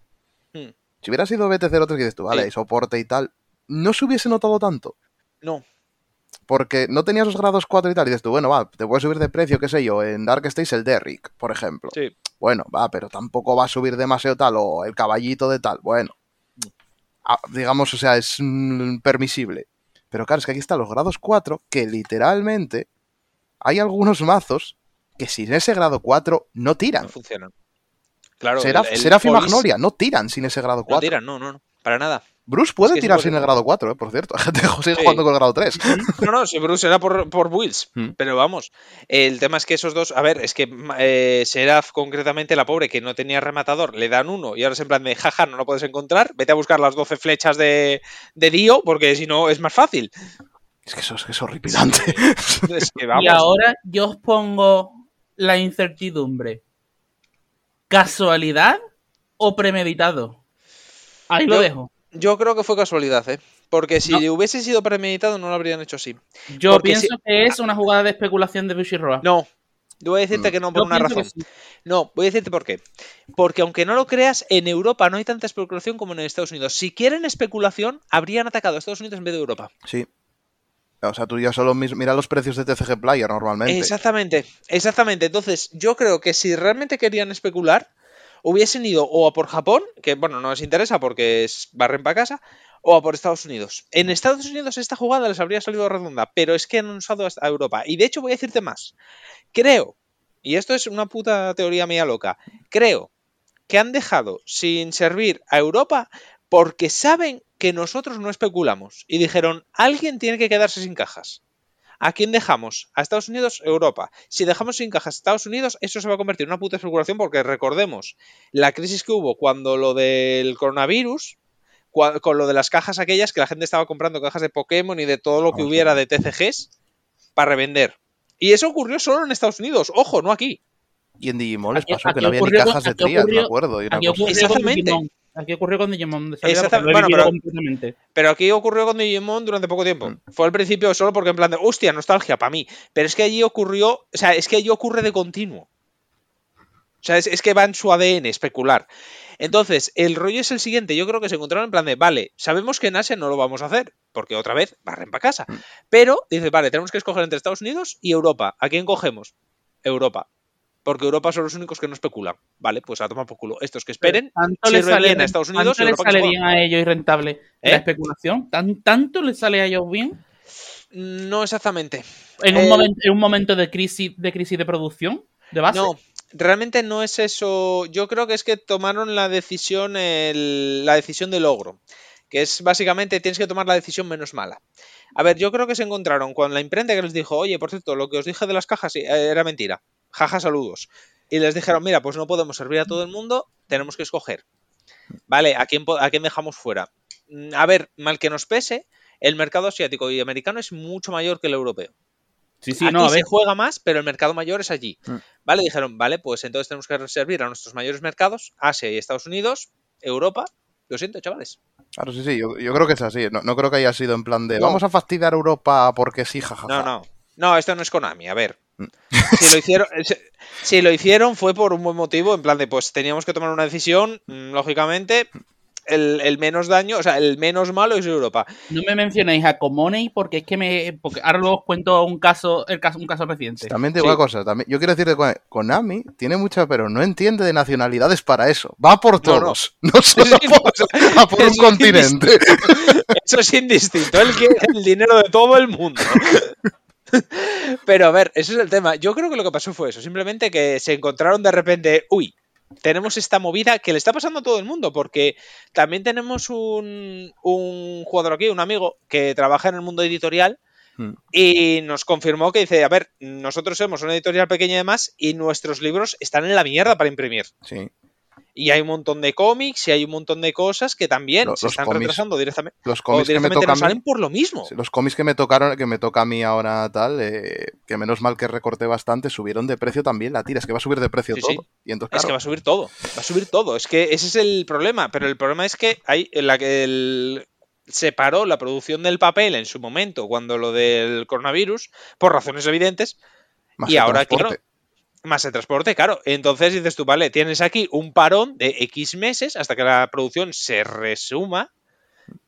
Hmm. si hubiera sido BT03 que dices tú, vale, Sí. soporte y tal, no se hubiese notado tanto. No, Porque no tenía esos grados 4 y tal. Y dices tú, bueno, va, te puedes subir de precio, qué sé yo, en Dark States el Derrick, por ejemplo. sí. Bueno, va, pero tampoco va a subir demasiado tal, o el caballito de tal. Bueno, Ah, digamos, o sea, es mm, permisible. Pero claro, es que aquí están los grados 4, que literalmente hay algunos mazos que sin ese grado 4 no tiran. No funcionan. Claro, Será, el- y Magnolia no tiran sin ese grado No 4. tiran, no, no, no, para nada. Bruce puede Es que tirar sin el grado 4, eh, por cierto. Gente sigue Sí. jugando con el grado 3. No, no, si Bruce era por, por Wills. Hmm. Pero vamos, el tema es que esos dos, a ver, es que eh, Seraph, concretamente la pobre que no tenía rematador, le dan uno y ahora es en plan de jaja, no lo puedes encontrar, vete a buscar las 12 flechas de, de Dio porque si no es más fácil. Es que eso es, que es horripilante. Es que vamos. Y ahora yo os pongo la incertidumbre. ¿Casualidad o premeditado? Ahí lo dejo. Yo creo que fue casualidad, ¿eh? Porque si No. hubiese sido premeditado no lo habrían hecho así. Yo porque pienso si- que es una jugada de especulación de Bushiroa. No. Yo voy a decirte que no por Yo una razón. sí. No, voy a decirte por qué. Porque aunque no lo creas, en Europa no hay tanta especulación como en Estados Unidos. Si quieren especulación, habrían atacado a Estados Unidos en vez de Europa. Sí. O sea, tú ya solo mira los precios de TCG Player normalmente. Exactamente, exactamente. Entonces, yo creo que si realmente querían especular, hubiesen ido o a por Japón, que bueno, no les interesa porque es barren para casa, o a por Estados Unidos. En Estados Unidos esta jugada les habría salido redonda, pero es que han usado a Europa. Y de hecho voy a decirte más. Creo, y esto es una puta teoría mía loca, creo que han dejado sin servir a Europa porque saben que nosotros no especulamos. Y dijeron, alguien tiene que quedarse sin cajas. ¿A quién dejamos? ¿A Estados Unidos? Europa. Si dejamos sin cajas a Estados Unidos, eso se va a convertir en una puta especulación porque recordemos la crisis que hubo cuando lo del coronavirus, con lo de las cajas aquellas que la gente estaba comprando cajas de Pokémon y de todo lo que Vamos hubiera de. TCGs para revender. Y eso ocurrió solo en Estados Unidos, ojo, no aquí. Y en Digimon les Aquí- pasó que no había ni cajas de trías, me acuerdo. y una cosa. Exactamente. Aquí ocurrió con Digimon de salida Exacta- porque lo he bueno, pero- completamente. Pero aquí ocurrió con Digimon durante poco tiempo. Mm. Fue al principio solo porque en plan de, hostia, nostalgia para mí. Pero es que allí ocurrió, o sea, es que allí ocurre de continuo. O sea, es, es que va en su ADN especular. Entonces, el rollo es el siguiente. Yo creo que se encontraron en plan de, vale, sabemos que en Asia no lo vamos a hacer, porque otra vez barren para casa. Mm. Pero, dice, vale, tenemos que escoger entre Estados Unidos y Europa. ¿A quién cogemos? Europa. Porque Europa son los únicos que no especulan. Vale, pues a tomar por culo. Estos que esperen, Tanto le sirve sale, bien a Estados Unidos tanto y le Europa que sale bien a ellos y rentable ¿Eh? la especulación. Tan, tanto le sale a ellos bien no exactamente. en un, Eh, momento, en un momento de crisis de crisis de producción de base. No, realmente no es eso. Yo creo que es que tomaron la decisión, el- la decisión de logro. Que es básicamente tienes que tomar la decisión menos mala. A ver, yo creo que se encontraron con la imprenta que les dijo, oye, por cierto, lo que os dije de las cajas eh, era mentira. Jaja, saludos. Y les dijeron, mira, pues no podemos servir a todo el mundo, tenemos que escoger. Vale, ¿a quién, a quién dejamos fuera? Mm, A ver, mal que nos pese, el mercado asiático y americano es mucho mayor que el europeo. sí, sí, Aquí no, a se ver. juega más, pero el mercado mayor es allí. Mm. Vale, dijeron, vale, pues entonces tenemos que servir a nuestros mayores mercados, Asia y Estados Unidos, Europa. Lo siento, chavales. Claro, sí, sí, yo, yo creo que es así. No, no creo que haya sido en plan de No. vamos a fastidiar a Europa porque sí, jajaja. No, no. No, esto no es Konami, a ver. Si lo hicieron, si- si lo hicieron fue por un buen motivo, en plan de pues teníamos que tomar una decisión, mm, lógicamente, el, el menos daño, o sea, el menos malo es Europa. No me mencionéis a Comoney porque es que me. Porque ahora luego os cuento un caso, el caso, un caso reciente. También te digo Sí. una cosa, también, yo quiero decir que Konami tiene mucha, pero no entiende de nacionalidades para eso. Va por No, no. todos, no, solo Sí, por, a por un continente. Eso es indistinto. Él quiere el dinero de todo el mundo. Pero a ver, eso es el tema. Yo creo que lo que pasó fue eso. Simplemente que se encontraron de repente, uy, tenemos esta movida que le está pasando a todo el mundo, porque también tenemos un, un jugador aquí, un amigo, que trabaja en el mundo editorial Hmm. y nos confirmó que dice, a ver, nosotros somos una editorial pequeña y demás y nuestros libros están en la mierda para imprimir. Sí. Y hay un montón de cómics y hay un montón de cosas que también se los están cómics- retrasando directamente. Los cómics que me tocan no mí- salen por lo mismo. Los cómics que me tocaron, que me toca a mí ahora tal, eh, que menos mal que recorté bastante, subieron de precio también la tira. Es que va a subir de precio Sí, todo. sí. Y entonces, Es que va a subir todo, va a subir todo. Es que ese es el problema. Pero el problema es que hay la que el- se paró la producción del papel en su momento cuando lo del coronavirus, por razones evidentes, más y ahora, claro, transporte. Más el transporte, claro. Entonces dices tú, vale, tienes aquí un parón de X meses hasta que la producción se resuma,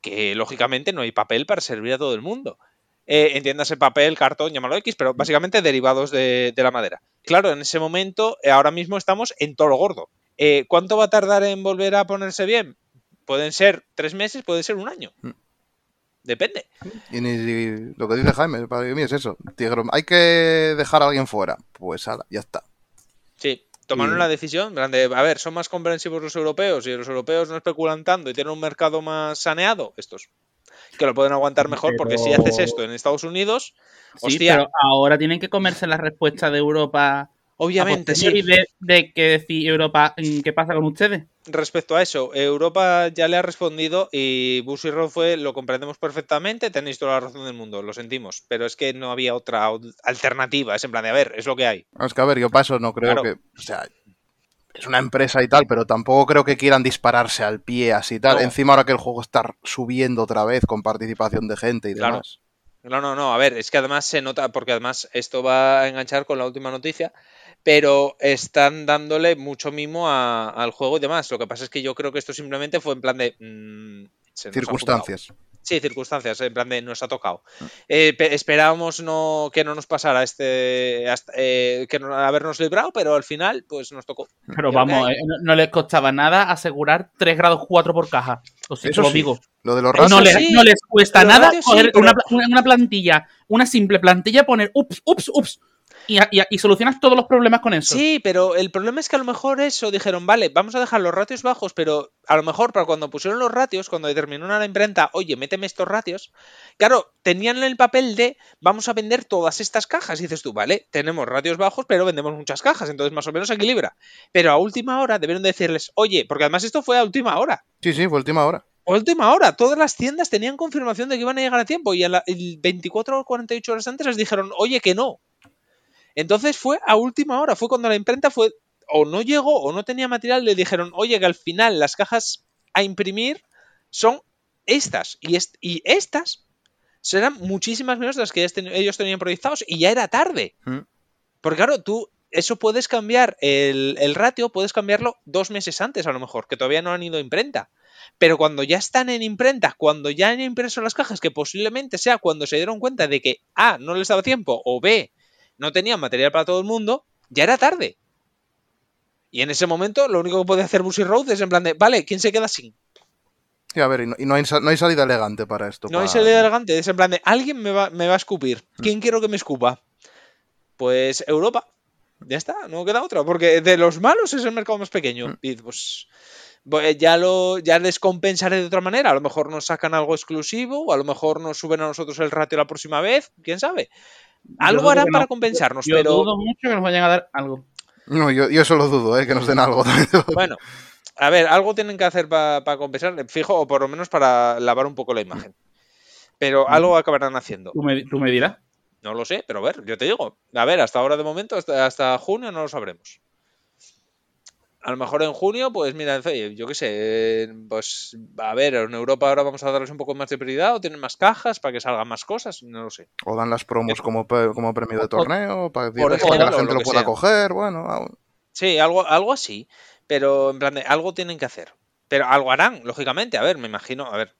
que lógicamente no hay papel para servir a todo el mundo. Eh, entiéndase papel, cartón, llámalo X, pero básicamente derivados de, de la madera. Claro, en ese momento, eh, ahora mismo estamos en todo lo gordo. Eh, ¿Cuánto va a tardar en volver a ponerse bien? Pueden ser tres meses, puede ser un año. Mm. Depende. Y ni- lo que dice Jaime, para mí es eso. Dijeron, hay que dejar a alguien fuera. Pues ala, ya está. Tomaron la decisión, en plan de, a ver, son más comprensivos los europeos y los europeos no especulan tanto y tienen un mercado más saneado, estos, que lo pueden aguantar mejor, porque si haces esto en Estados Unidos, Sí, hostia, pero ahora tienen que comerse la respuesta de Europa. Obviamente sí. posteriori De, de que decir Europa, mm, ¿qué pasa con ustedes? Respecto a eso, Europa ya le ha respondido y Bushy Road fue, lo comprendemos perfectamente, tenéis toda la razón del mundo, lo sentimos, pero es que no había otra alternativa, es en plan de, a ver, es lo que hay. Es que a ver, yo para eso no creo Claro. que. O sea, es una empresa y tal, pero tampoco creo que quieran dispararse al pie así y tal. No. Encima ahora que el juego está subiendo otra vez con participación de gente y Claro. demás. No, no, no, a ver, es que además se nota, porque además esto va a enganchar con la última noticia, pero están dándole mucho mimo a- al juego y demás. Lo que pasa es que yo creo que esto simplemente fue en plan de... mm, ha Circunstancias. Sí, circunstancias, en plan de nos ha tocado. Mm. Eh, pe- esperábamos no, que no nos pasara este... hasta- eh, que no habernos librado, pero al final pues nos tocó. Pero vamos, eh, no, les costaba nada asegurar 3 grados 4 por caja. O sea, Eso te lo sí. digo. Lo de los ratios. No les, sí, no les cuesta nada ratios sí, pero- una- una plantilla, una simple plantilla, poner ups, ups, ups. Y, a- y a- y solucionas todos los problemas con eso. Sí, pero el problema es que a lo mejor eso dijeron, vale, vamos a dejar los ratios bajos, pero a lo mejor para cuando pusieron los ratios, cuando determinaron a la imprenta, oye, méteme estos ratios, claro, tenían el papel de vamos a vender todas estas cajas. Y dices tú, vale, tenemos ratios bajos, pero vendemos muchas cajas, entonces más o menos equilibra. Pero a última hora debieron decirles, oye, porque además esto fue a última hora. Sí, sí, fue última hora. A última hora, todas las tiendas tenían confirmación de que iban a llegar a tiempo y a la, el 24 o 48 horas antes les dijeron, oye, que no. Entonces fue a última hora, fue cuando la imprenta fue o no llegó o no tenía material, le dijeron, oye, que al final las cajas a imprimir son estas y, est- y estas serán muchísimas menos de las que ellos ten- ellos tenían proyectados y ya era tarde. Mm. Porque claro, tú eso puedes cambiar el, el ratio, puedes cambiarlo dos meses antes a lo mejor, que todavía no han ido a imprenta. Pero cuando ya están en imprenta, cuando ya han impreso las cajas, que posiblemente sea cuando se dieron cuenta de que A, no les daba tiempo, o B, no tenían material para todo el mundo, ya era tarde. Y en ese momento lo único que puede hacer Busy Road es en plan de, vale, ¿quién se queda sin? Sí, a ver, y no, y no hay, no hay salida elegante para esto. No hay salida elegante, es en plan de, alguien me va, me va a escupir. ¿Quién quiero que me escupa? Pues Europa. Ya está, no queda otra, porque de los malos es el mercado más pequeño. Y pues ya lo ya les compensaré de otra manera. A lo mejor nos sacan algo exclusivo, o a lo mejor nos suben a nosotros el ratio la próxima vez, quién sabe. Algo harán que no. para compensarnos, Yo pero dudo mucho que nos vayan a dar algo. No, yo, yo eso lo dudo, ¿eh? que nos den algo. bueno. A ver, algo tienen que hacer para compensar, fijo, o por lo menos para lavar un poco la imagen. Pero algo acabarán haciendo. Tú me, tú me dirás. No lo sé, pero a ver, yo te digo. A ver, hasta ahora de momento, hasta, hasta junio no lo sabremos. A lo mejor en junio, pues mira, yo qué sé, eh, pues a ver, en Europa ahora vamos a darles un poco más de prioridad o tienen más cajas para que salgan más cosas, no lo sé. O dan las promos como, pe- como premio de torneo, para para que ejemplo, la gente lo pueda sea. coger, bueno. aún- Sí, algo, algo así, pero en plan de algo tienen que hacer. Pero algo harán, lógicamente, a ver, me imagino, a ver,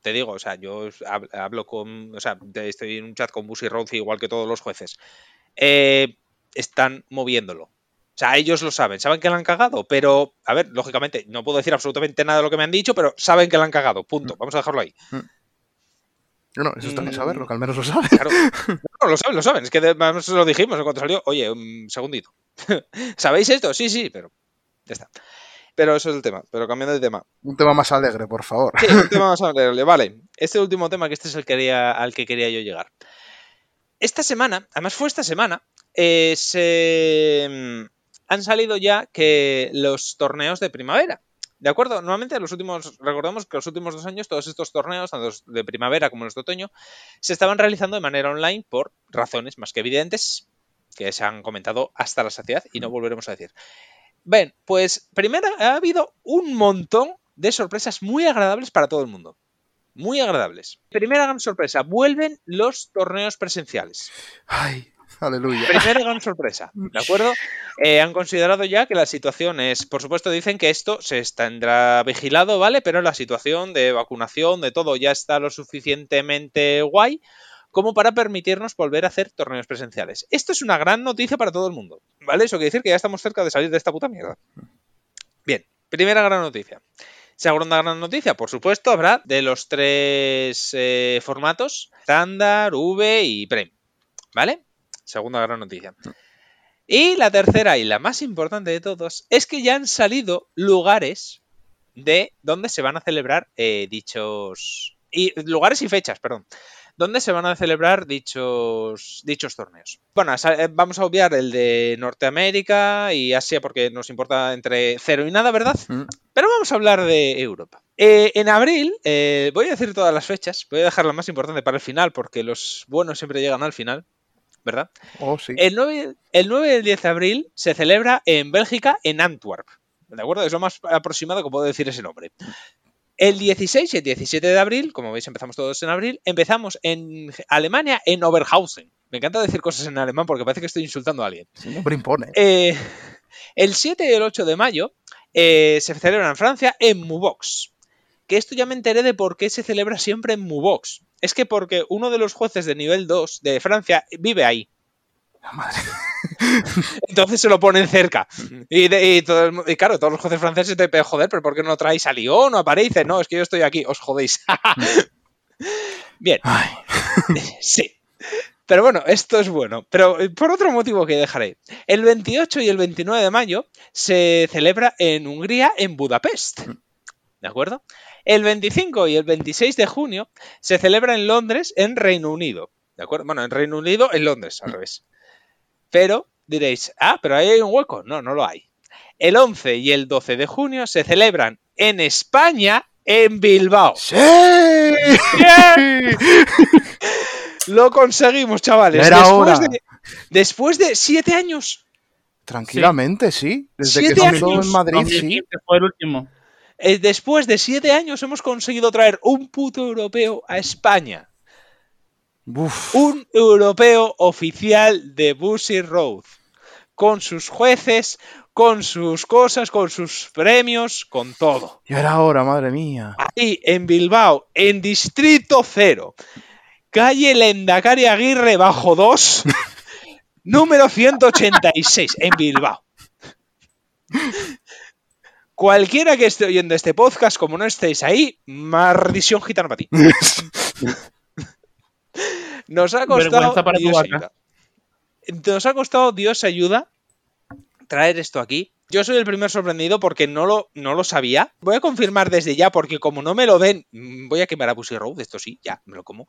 te digo, o sea, yo hab- hablo con, o sea, estoy en un chat con Busy Road igual que todos los jueces. Eh, están moviéndolo. O sea, ellos lo saben, saben que la han cagado, pero, a ver, lógicamente, no puedo decir absolutamente nada de lo que me han dicho, pero saben que la han cagado, punto. Vamos a dejarlo ahí. Bueno, eso está bien Mm. saberlo, que al menos lo saben. Claro. No, lo saben, lo saben. Es que además lo dijimos en cuanto salió. Oye, un segundito. ¿Sabéis esto? Sí, sí, pero ya está. Pero eso es el tema. Pero cambiando de tema. Un tema más alegre, por favor. Sí, un tema más alegre. Vale, este último tema, que este es el que quería, al que quería yo llegar. Esta semana, además fue esta semana, eh, se mm, han salido ya que los torneos de primavera. ¿De acuerdo? Normalmente los últimos, recordemos que los últimos dos años todos estos torneos, tanto de primavera como los de otoño, se estaban realizando de manera online por razones más que evidentes que se han comentado hasta la saciedad y no volveremos a decir. Bien, pues primero ha habido un montón de sorpresas muy agradables para todo el mundo. Muy agradables. Primera gran sorpresa, vuelven los torneos presenciales. Ay, aleluya. Primera gran sorpresa, ¿de acuerdo? Eh, han considerado ya que la situación es, por supuesto dicen que esto se tendrá vigilado, ¿vale? Pero la situación de vacunación, de todo, ya está lo suficientemente guay como para permitirnos volver a hacer torneos presenciales. Esto es una gran noticia para todo el mundo, ¿vale? Eso quiere decir que ya estamos cerca de salir de esta puta mierda. Bien, primera gran noticia. Segunda gran noticia, por supuesto, habrá de los tres eh, formatos, estándar, V y Prem. ¿Vale? Segunda gran noticia. Y la tercera y la más importante de todos es que ya han salido lugares de donde se van a celebrar eh, dichos... Y, lugares y fechas, perdón. ¿Dónde se van a celebrar dichos, dichos torneos? Bueno, eh, vamos a obviar el de Norteamérica y Asia porque nos importa entre cero y nada, ¿verdad? Mm. Pero vamos a hablar de Europa. Eh, en abril, eh, voy a decir todas las fechas, voy a dejar la más importante para el final porque los buenos siempre llegan al final. ¿Verdad? Oh, sí. el, 9, el 9 y el 10 de abril se celebra en Bélgica, en Antwerp. ¿De acuerdo? Es lo más aproximado que puedo decir ese nombre. El 16 y el 17 de abril, como veis empezamos todos en abril, empezamos en Alemania, en Oberhausen. Me encanta decir cosas en alemán porque parece que estoy insultando a alguien. impone. Eh, el 7 y el 8 de mayo eh, se celebra en Francia, en Mubox. Que esto ya me enteré de por qué se celebra siempre en Mubox. Es que porque uno de los jueces de nivel 2 de Francia vive ahí. La madre. Entonces se lo ponen cerca. Y, claro, todos los jueces franceses te piden, joder, pero ¿por qué no traéis a Lyon o a París? No, es que yo estoy aquí, os jodéis. Bien. sí. Pero bueno, esto es bueno. Pero eh, por otro motivo que dejaré. El 28 y el 29 de mayo se celebra en Hungría, en Budapest. ¿De acuerdo? El 25 y el 26 de junio se celebra en Londres, en Reino Unido. ¿De acuerdo? Bueno, en Reino Unido, en Londres, al revés. Pero diréis, ah, pero ahí hay un hueco. No, no lo hay. El 11 y el 12 de junio se celebran en España, en Bilbao. ¡Sí! Lo conseguimos, chavales. después, De, después de siete años. Tranquilamente, sí. Desde que años. en Madrid, sí. Fue el último. Eh, después de siete años hemos conseguido traer un puto europeo a España. Un europeo oficial de Busy Road. Con sus jueces, con sus cosas, con sus premios, con todo. Y era hora, madre mía. Ahí, en Bilbao, en Distrito Cero. Calle Lendakari Aguirre bajo 2, número 186, en Bilbao. Cualquiera que esté oyendo este podcast, como no estéis ahí, maldición gitana para ti. Nos ha costado. Dios ayuda. Nos ha costado Dios ayuda traer esto aquí. Yo soy el primer sorprendido porque no lo, no lo sabía. Voy a confirmar desde ya porque como no me lo ven, mm, voy a quemar a Pussy Road, esto sí, ya, me lo como.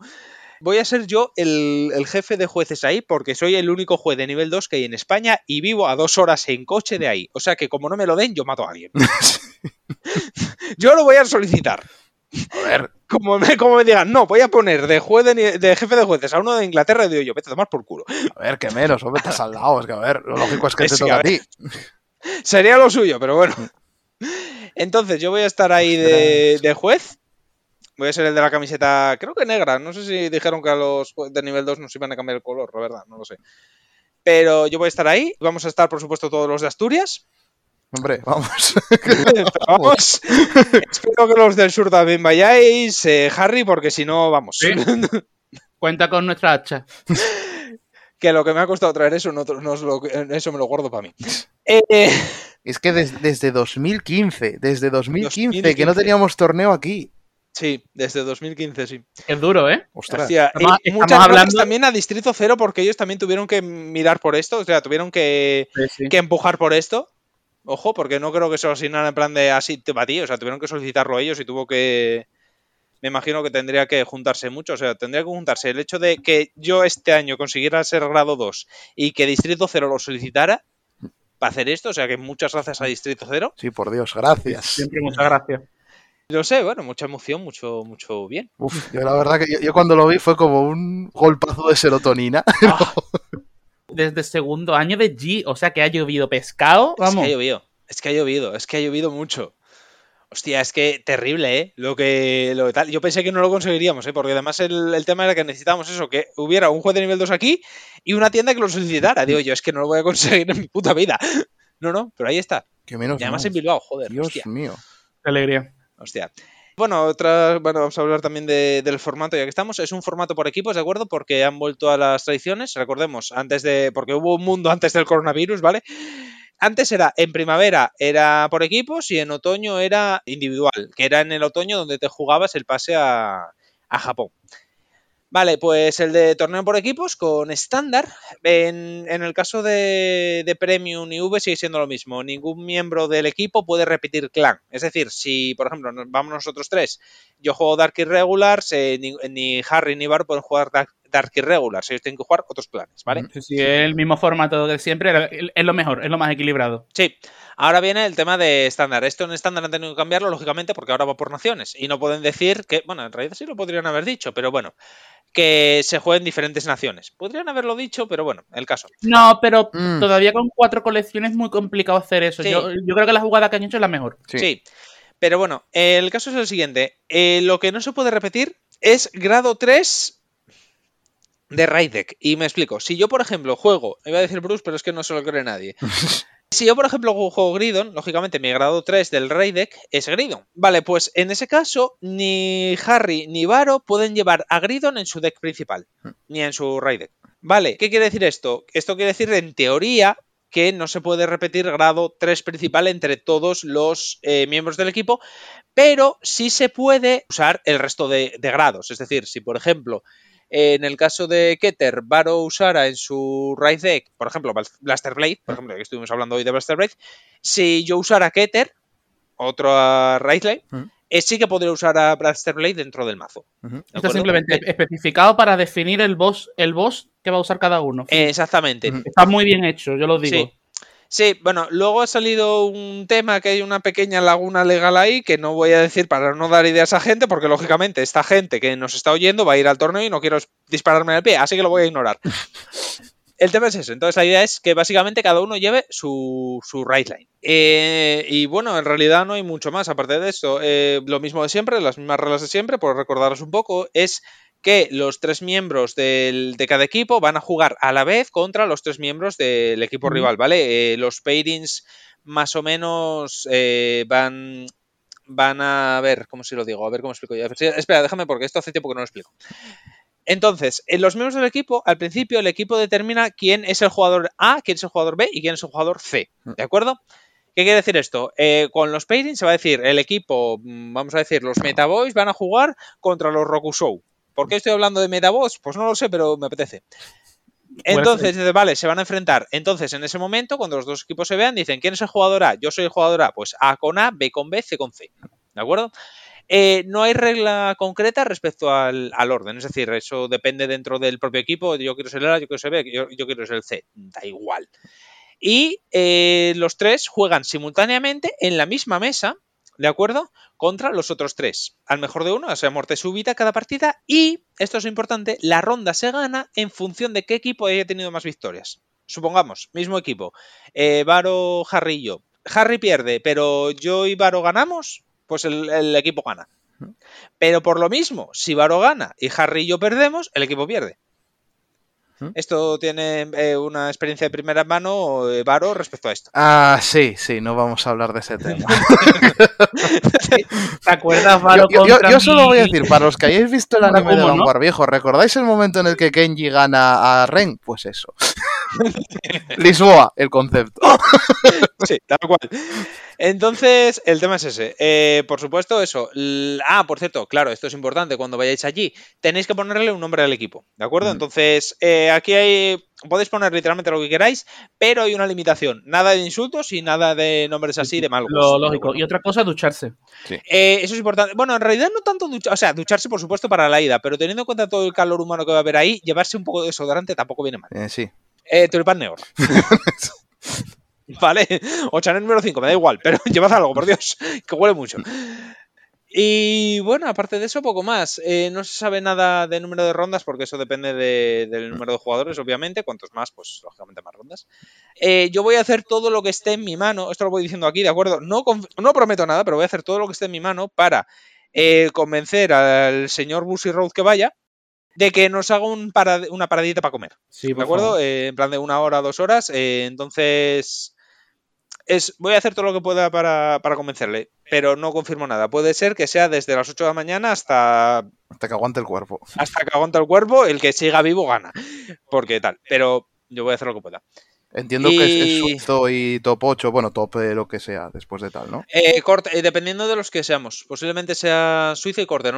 Voy a ser yo el, el, jefe de jueces ahí porque soy el único juez de nivel 2 que hay en España y vivo a dos horas en coche de ahí. O sea que como no me lo den, yo mato a alguien. yo lo voy a solicitar. A ver. Como me, como me digan, no, voy a poner de, juez de, jefe de jueces a uno de Inglaterra y digo yo, vete a tomar por culo. A ver, que menos, o estás al lado. Es que a ver, lo lógico es que te toca a, ti. Sería lo suyo, pero bueno. Entonces, yo voy a estar ahí de, de, juez. Voy a ser el de la camiseta, creo que negra. No sé si dijeron que a los de nivel 2 nos iban a cambiar el color, la verdad, no lo sé. Pero yo voy a estar ahí. Vamos a estar, por supuesto, todos los de Asturias. Hombre, vamos. vamos. Espero que los del sur también vayáis, eh, Harry, porque si no, vamos. ¿Sí? Cuenta con nuestra hacha. que lo que me ha costado traer eso, no, no lo, eso me lo guardo para mí. Eh, es que des, desde 2015, desde 2015, 2015, que no teníamos torneo aquí. Sí, desde 2015, sí. Es duro, ¿eh? Ostras. Hostia, estamos, y muchas estamos hablando... también a Distrito Cero porque ellos también tuvieron que mirar por esto, o sea, tuvieron que, sí, sí. que empujar por esto. Ojo, porque no creo que se lo asignaran en plan de así te batí, o sea, tuvieron que solicitarlo ellos y tuvo que. Me imagino que tendría que juntarse mucho, o sea, tendría que juntarse el hecho de que yo este año consiguiera ser grado 2 y que Distrito 0 lo solicitara para hacer esto, o sea que muchas gracias a Distrito Cero. Sí, por Dios, gracias. Siempre muchas gracias. No sé, bueno, mucha emoción, mucho, mucho bien. Uf, yo la verdad que yo, yo cuando lo vi fue como un golpazo de serotonina. Ah, Desde segundo año de G, o sea que ha llovido pescado. es que Vamos. ha llovido, es que ha llovido, es que ha llovido mucho. Hostia, es que terrible, ¿eh? Lo que, lo que tal. Yo pensé que no lo conseguiríamos, ¿eh? Porque además el, el tema era que necesitábamos eso, que hubiera un juez de nivel 2 aquí y una tienda que lo solicitara. Digo yo, es que no lo voy a conseguir en mi puta vida. No, no, pero ahí está. que menos Y además mal. en Bilbao, joder. Dios hostia. mío. Qué alegría. Hostia. Bueno, otra, bueno, vamos a hablar también de- del formato ya que estamos. Es un formato por equipos, ¿de acuerdo? Porque han vuelto a las tradiciones. Recordemos, antes de. Porque hubo un mundo antes del coronavirus, ¿vale? Antes era en primavera era por equipos y en otoño era individual, que era en el otoño donde te jugabas el pase a, a Japón. Vale, pues el de torneo por equipos con estándar. En, en el caso de, de Premium y V sigue siendo lo mismo. Ningún miembro del equipo puede repetir clan. Es decir, si por ejemplo nos- vamos nosotros tres, yo juego Dark Irregulars, eh, ni, ni Harry ni Bar pueden jugar Dark, Dark Irregulars. Ellos tienen que jugar otros clanes, ¿vale? Sí, sí, el mismo formato de siempre. Es lo mejor, es lo más equilibrado. Sí, ahora viene el tema de estándar. Esto en estándar han tenido que cambiarlo, lógicamente, porque ahora va por naciones. Y no pueden decir que, bueno, en realidad sí lo podrían haber dicho, pero bueno, que se jueguen diferentes naciones. Podrían haberlo dicho, pero bueno, el caso. No, pero Mm. todavía con cuatro colecciones es muy complicado hacer eso. Sí. Yo, yo creo que la jugada que han hecho es la mejor. Sí. Sí. Pero bueno, el caso es el siguiente. Eh, lo que no se puede repetir es grado 3 de raid deck. Y me explico. Si yo, por ejemplo, juego, iba a decir Bruce, pero es que no se lo cree nadie. Si yo, por ejemplo, juego Gridon, lógicamente mi grado 3 del raid deck es Gridon. Vale, pues en ese caso, ni Harry ni Varo pueden llevar a Gridon en su deck principal, ni en su raid deck. Vale, ¿qué quiere decir esto? Esto quiere decir, en teoría, que no se puede repetir grado 3 principal entre todos los eh, miembros del equipo, pero sí se puede usar el resto de, de grados. Es decir, si por ejemplo, en el caso de Keter, Varo usara en su Raid Deck, por ejemplo, Blaster Blade, por ejemplo, que estuvimos hablando hoy de Blaster Blade, si yo usara Keter, otro Raid Lane, Mm. eh, sí que podría usar a Blaster Blade dentro del mazo. Ujú. ¿de Esto acuerdo? simplemente Eh, especificado para definir el boss, el boss que va a usar cada uno. eh, exactamente. Está muy bien hecho, yo lo digo. Sí. Sí, bueno, luego ha salido un tema que hay una pequeña laguna legal ahí que no voy a decir para no dar ideas a gente, porque lógicamente esta gente que nos está oyendo va a ir al torneo y no quiero dispararme en el pie, así que lo voy a ignorar. El tema es eso, entonces la idea es que básicamente cada uno lleve su, su right line. Eh, y bueno, en realidad no hay mucho más aparte de esto. Eh, lo mismo de siempre, las mismas reglas de siempre, por recordaros un poco, es que los tres miembros del- de cada equipo van a jugar a la vez contra los tres miembros del equipo rival, ¿vale? Eh, los pairings más o menos eh, van van a ver, ¿cómo se lo digo? A ver cómo explico yo. Sí, Espera, déjame porque esto hace tiempo que no lo explico. Entonces, en los miembros del equipo, al principio el equipo determina quién es el jugador A, quién es el jugador B y quién es el jugador C. ¿De acuerdo? ¿Qué quiere decir esto? Eh, con los pairings se va a decir el equipo, mm, vamos a decir, los Metaboys van a jugar contra los Rokusou. ¿Por qué estoy hablando de Metaboys? Pues no lo sé, pero me apetece. Entonces, dice, vale, se van a enfrentar. Entonces, en ese momento, cuando los dos equipos se vean, dicen, ¿quién es el jugador A? Yo soy el jugador A. Pues A con A, B con B, C con C. ¿De acuerdo? Eh, no hay regla concreta respecto al, al orden, es decir, eso depende dentro del propio equipo. Yo quiero ser el A, yo quiero ser B, yo, yo quiero ser el C. Da igual. Y eh, los tres juegan simultáneamente en la misma mesa, ¿de acuerdo? Contra los otros tres. Al mejor de uno, o sea, muerte súbita cada partida. Y, esto es importante, la ronda se gana en función de qué equipo haya tenido más victorias. Supongamos, mismo equipo. Eh, Varo, Harry y yo. Harry pierde, pero yo y Varo ganamos, pues el, el equipo gana. Pero por lo mismo, si Varo gana y Harry y yo perdemos, el equipo pierde. ¿Mm? Esto tiene eh, una experiencia de primera mano, eh, Varo, respecto a esto. Ah, sí, sí, no vamos a hablar de ese tema. ¿Te acuerdas, Yo, Valo, yo- yo- contra yo solo voy a decir, para los que hayáis visto el anime de ¿cómo no? Vanguard viejo, ¿recordáis el momento en el que Kenji gana a Ren? Pues eso. Lisboa, el concepto. Sí, tal cual. Entonces, el tema es ese. Eh, por supuesto, eso. Ah, por cierto, claro, esto es importante. Cuando vayáis allí, tenéis que ponerle un nombre al equipo, ¿de acuerdo? Mm. Entonces, eh, aquí hay. Podéis poner literalmente lo que queráis, pero hay una limitación. Nada de insultos y nada de nombres así de mal gusto, Lo ¿de lógico. Y otra cosa, ducharse. Eh, eso es importante. Bueno, en realidad no tanto ducharse, o sea, ducharse por supuesto para la ida, pero teniendo en cuenta todo el calor humano que va a haber ahí, llevarse un poco de desodorante tampoco viene mal. Eh, sí. Eh, tulipán negro. ¿vale? O Chanel número 5, me da igual, pero llevad algo, por Dios, que huele mucho. Y bueno, aparte de eso, poco más. Eh, no se sabe nada de número de rondas porque eso depende de- del número de jugadores, obviamente. Cuantos más, pues lógicamente más rondas. Eh, yo voy a hacer todo lo que esté en mi mano. Esto lo voy diciendo aquí, ¿de acuerdo? No prometo nada, pero voy a hacer todo lo que esté en mi mano para eh, convencer al señor Busy Road que vaya de que nos haga un parad- una paradita para comer. Sí, ¿De por acuerdo? Eh, en plan de una hora, dos horas. eh, entonces, es, voy a hacer todo lo que pueda para, para convencerle, pero no confirmo nada. Puede ser que sea desde las 8 de la mañana hasta, Hasta que aguante el cuerpo. hasta que aguanta el cuerpo, el que siga vivo gana. Porque tal, pero yo voy a hacer lo que pueda. Entiendo que es, suizo y top 8, bueno, top eh, lo que sea después de tal, ¿no? Eh, corte, eh, dependiendo de los que seamos, posiblemente sea suizo y corte.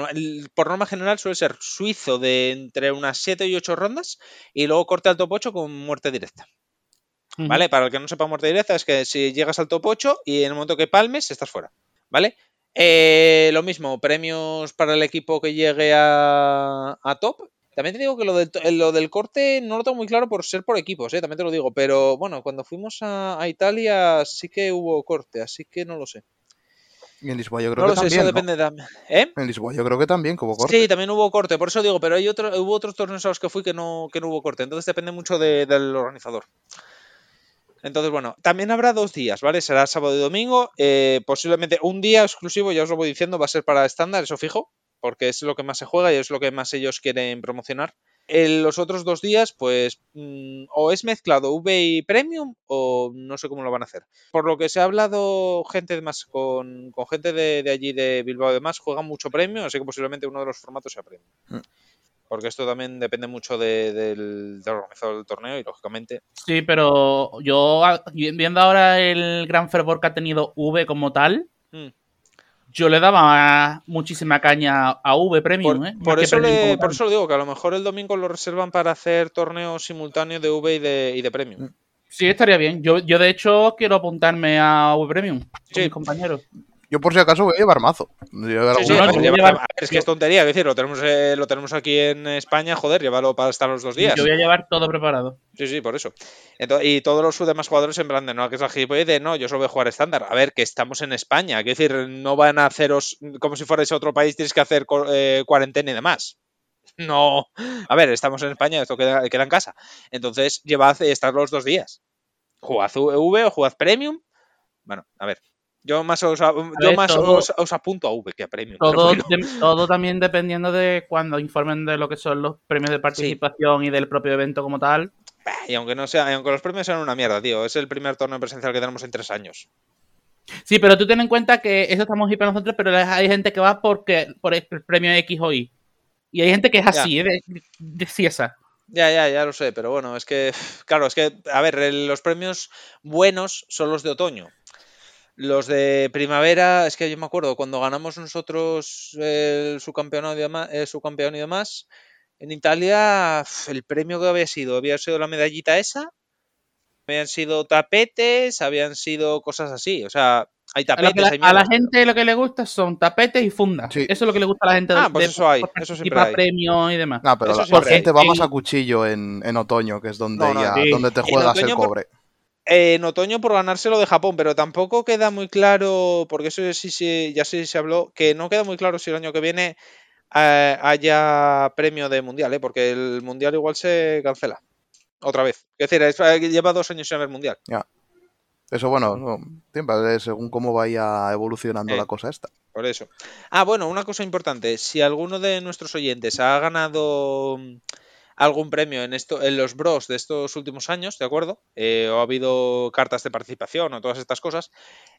Por norma general suele ser suizo de entre unas 7 y 8 rondas y luego corte al top 8 con muerte directa. ¿Vale? Para el que no sepa muerte directa, es que si llegas al top 8 y en el momento que palmes, estás fuera. ¿Vale? Eh, lo mismo, premios para el equipo que llegue a, a top. También te digo que lo del, to- lo del corte no lo tengo muy claro por ser por equipos, ¿eh? también te lo digo. Pero bueno, cuando fuimos a, a Italia sí que hubo corte, así que no lo sé. Y en Lisboa yo creo No que lo sé, también. eso ¿no? depende también. ¿Eh? En Lisboa yo creo que también, como corte. Sí, también hubo corte, por eso digo, pero hay otro, hubo otros torneos a los que fui que no, que no hubo corte, entonces depende mucho de- del organizador. Entonces, bueno, también habrá dos días, ¿vale? Será sábado y domingo, eh, posiblemente un día exclusivo, ya os lo voy diciendo, va a ser para estándar, eso fijo, porque es lo que más se juega y es lo que más ellos quieren promocionar. En los otros dos días, pues, mm, o es mezclado V y Premium o no sé cómo lo van a hacer. Por lo que se ha hablado gente de más con, con gente de, de allí de Bilbao y demás, juegan mucho Premium, así que posiblemente uno de los formatos sea Premium. Mm. Porque esto también depende mucho de- del, del organizador del torneo y lógicamente. Sí, pero yo, a- viendo ahora el gran fervor que ha tenido V como tal, Mm. Yo le daba muchísima caña a V Premium, Por, ¿eh? Por eso le- por eso lo digo, que a lo mejor el domingo lo reservan para hacer torneos simultáneos de V y de, y de Premium. Sí, estaría bien. Yo, yo, de hecho, quiero apuntarme a V Premium con Sí. mis compañeros. Yo por si acaso voy a llevar mazo. Llevar Sí, sí, no, a llevar- a ver, es que es tontería, es decir, lo tenemos, eh, lo tenemos aquí en España, joder, llévalo para estar los dos días. Yo voy a llevar todo preparado. Sí, sí, por eso. Y todos los demás jugadores en plan de no, que es la gilipollez de no, yo solo voy a jugar estándar. A ver, que estamos en España, es decir, no van a haceros como si fuerais otro país, tienes que hacer eh, cuarentena y demás. No. A ver, estamos en España, esto queda, queda en casa. Entonces, llevad eh, estar los dos días. Jugad V o jugad Premium. Bueno, a ver. Yo más os, a- yo ver, más todo- os, os apunto a V que a Premium. Todo, bueno. de- todo también dependiendo de cuando informen de lo que son los premios de participación y del propio evento como tal. Y aunque no sea, aunque los premios sean una mierda, tío. Es el primer torneo presencial que tenemos en tres años. Sí, pero tú ten en cuenta que eso estamos hiper nosotros, pero hay gente que va porque por el premio X o Y. Y hay gente que es así, ¿eh? de, de ciesa. Ya, ya, ya lo sé, pero bueno, es que, claro, es que, a ver, los premios buenos son los de otoño. Los de primavera, es que yo me acuerdo, cuando ganamos nosotros el subcampeonato y demás, el subcampeón y demás, en Italia, el premio que había sido, había sido la medallita esa, habían sido tapetes, habían sido cosas así, o sea, hay A, tapetes, la, hay a la mierdas, pero- gente lo que le gusta son tapetes y fundas. Sí. Eso es lo que le gusta a la gente Ah, pues eso hay, eso siempre hay. premios y demás. No, pero Eso la, la gente hay. va más En- a cuchillo en, en otoño, que es donde No, no, ya sí. donde te juegas el otoño por- cobre. En otoño por ganárselo de Japón, pero tampoco queda muy claro, porque eso sí, sí, ya sí se habló, que no queda muy claro si el año que viene eh, haya premio de mundial, ¿eh? porque el mundial igual se cancela otra vez. Es decir, es- eh, lleva dos años sin haber mundial. Eso, bueno, no, siempre, eh, según cómo vaya evolucionando Eh. la cosa esta. Por eso. Ah, bueno, una cosa importante. Si alguno de nuestros oyentes ha ganado algún premio en esto, en los bros de estos últimos años, ¿de acuerdo? Eh, o ha habido cartas de participación o todas estas cosas.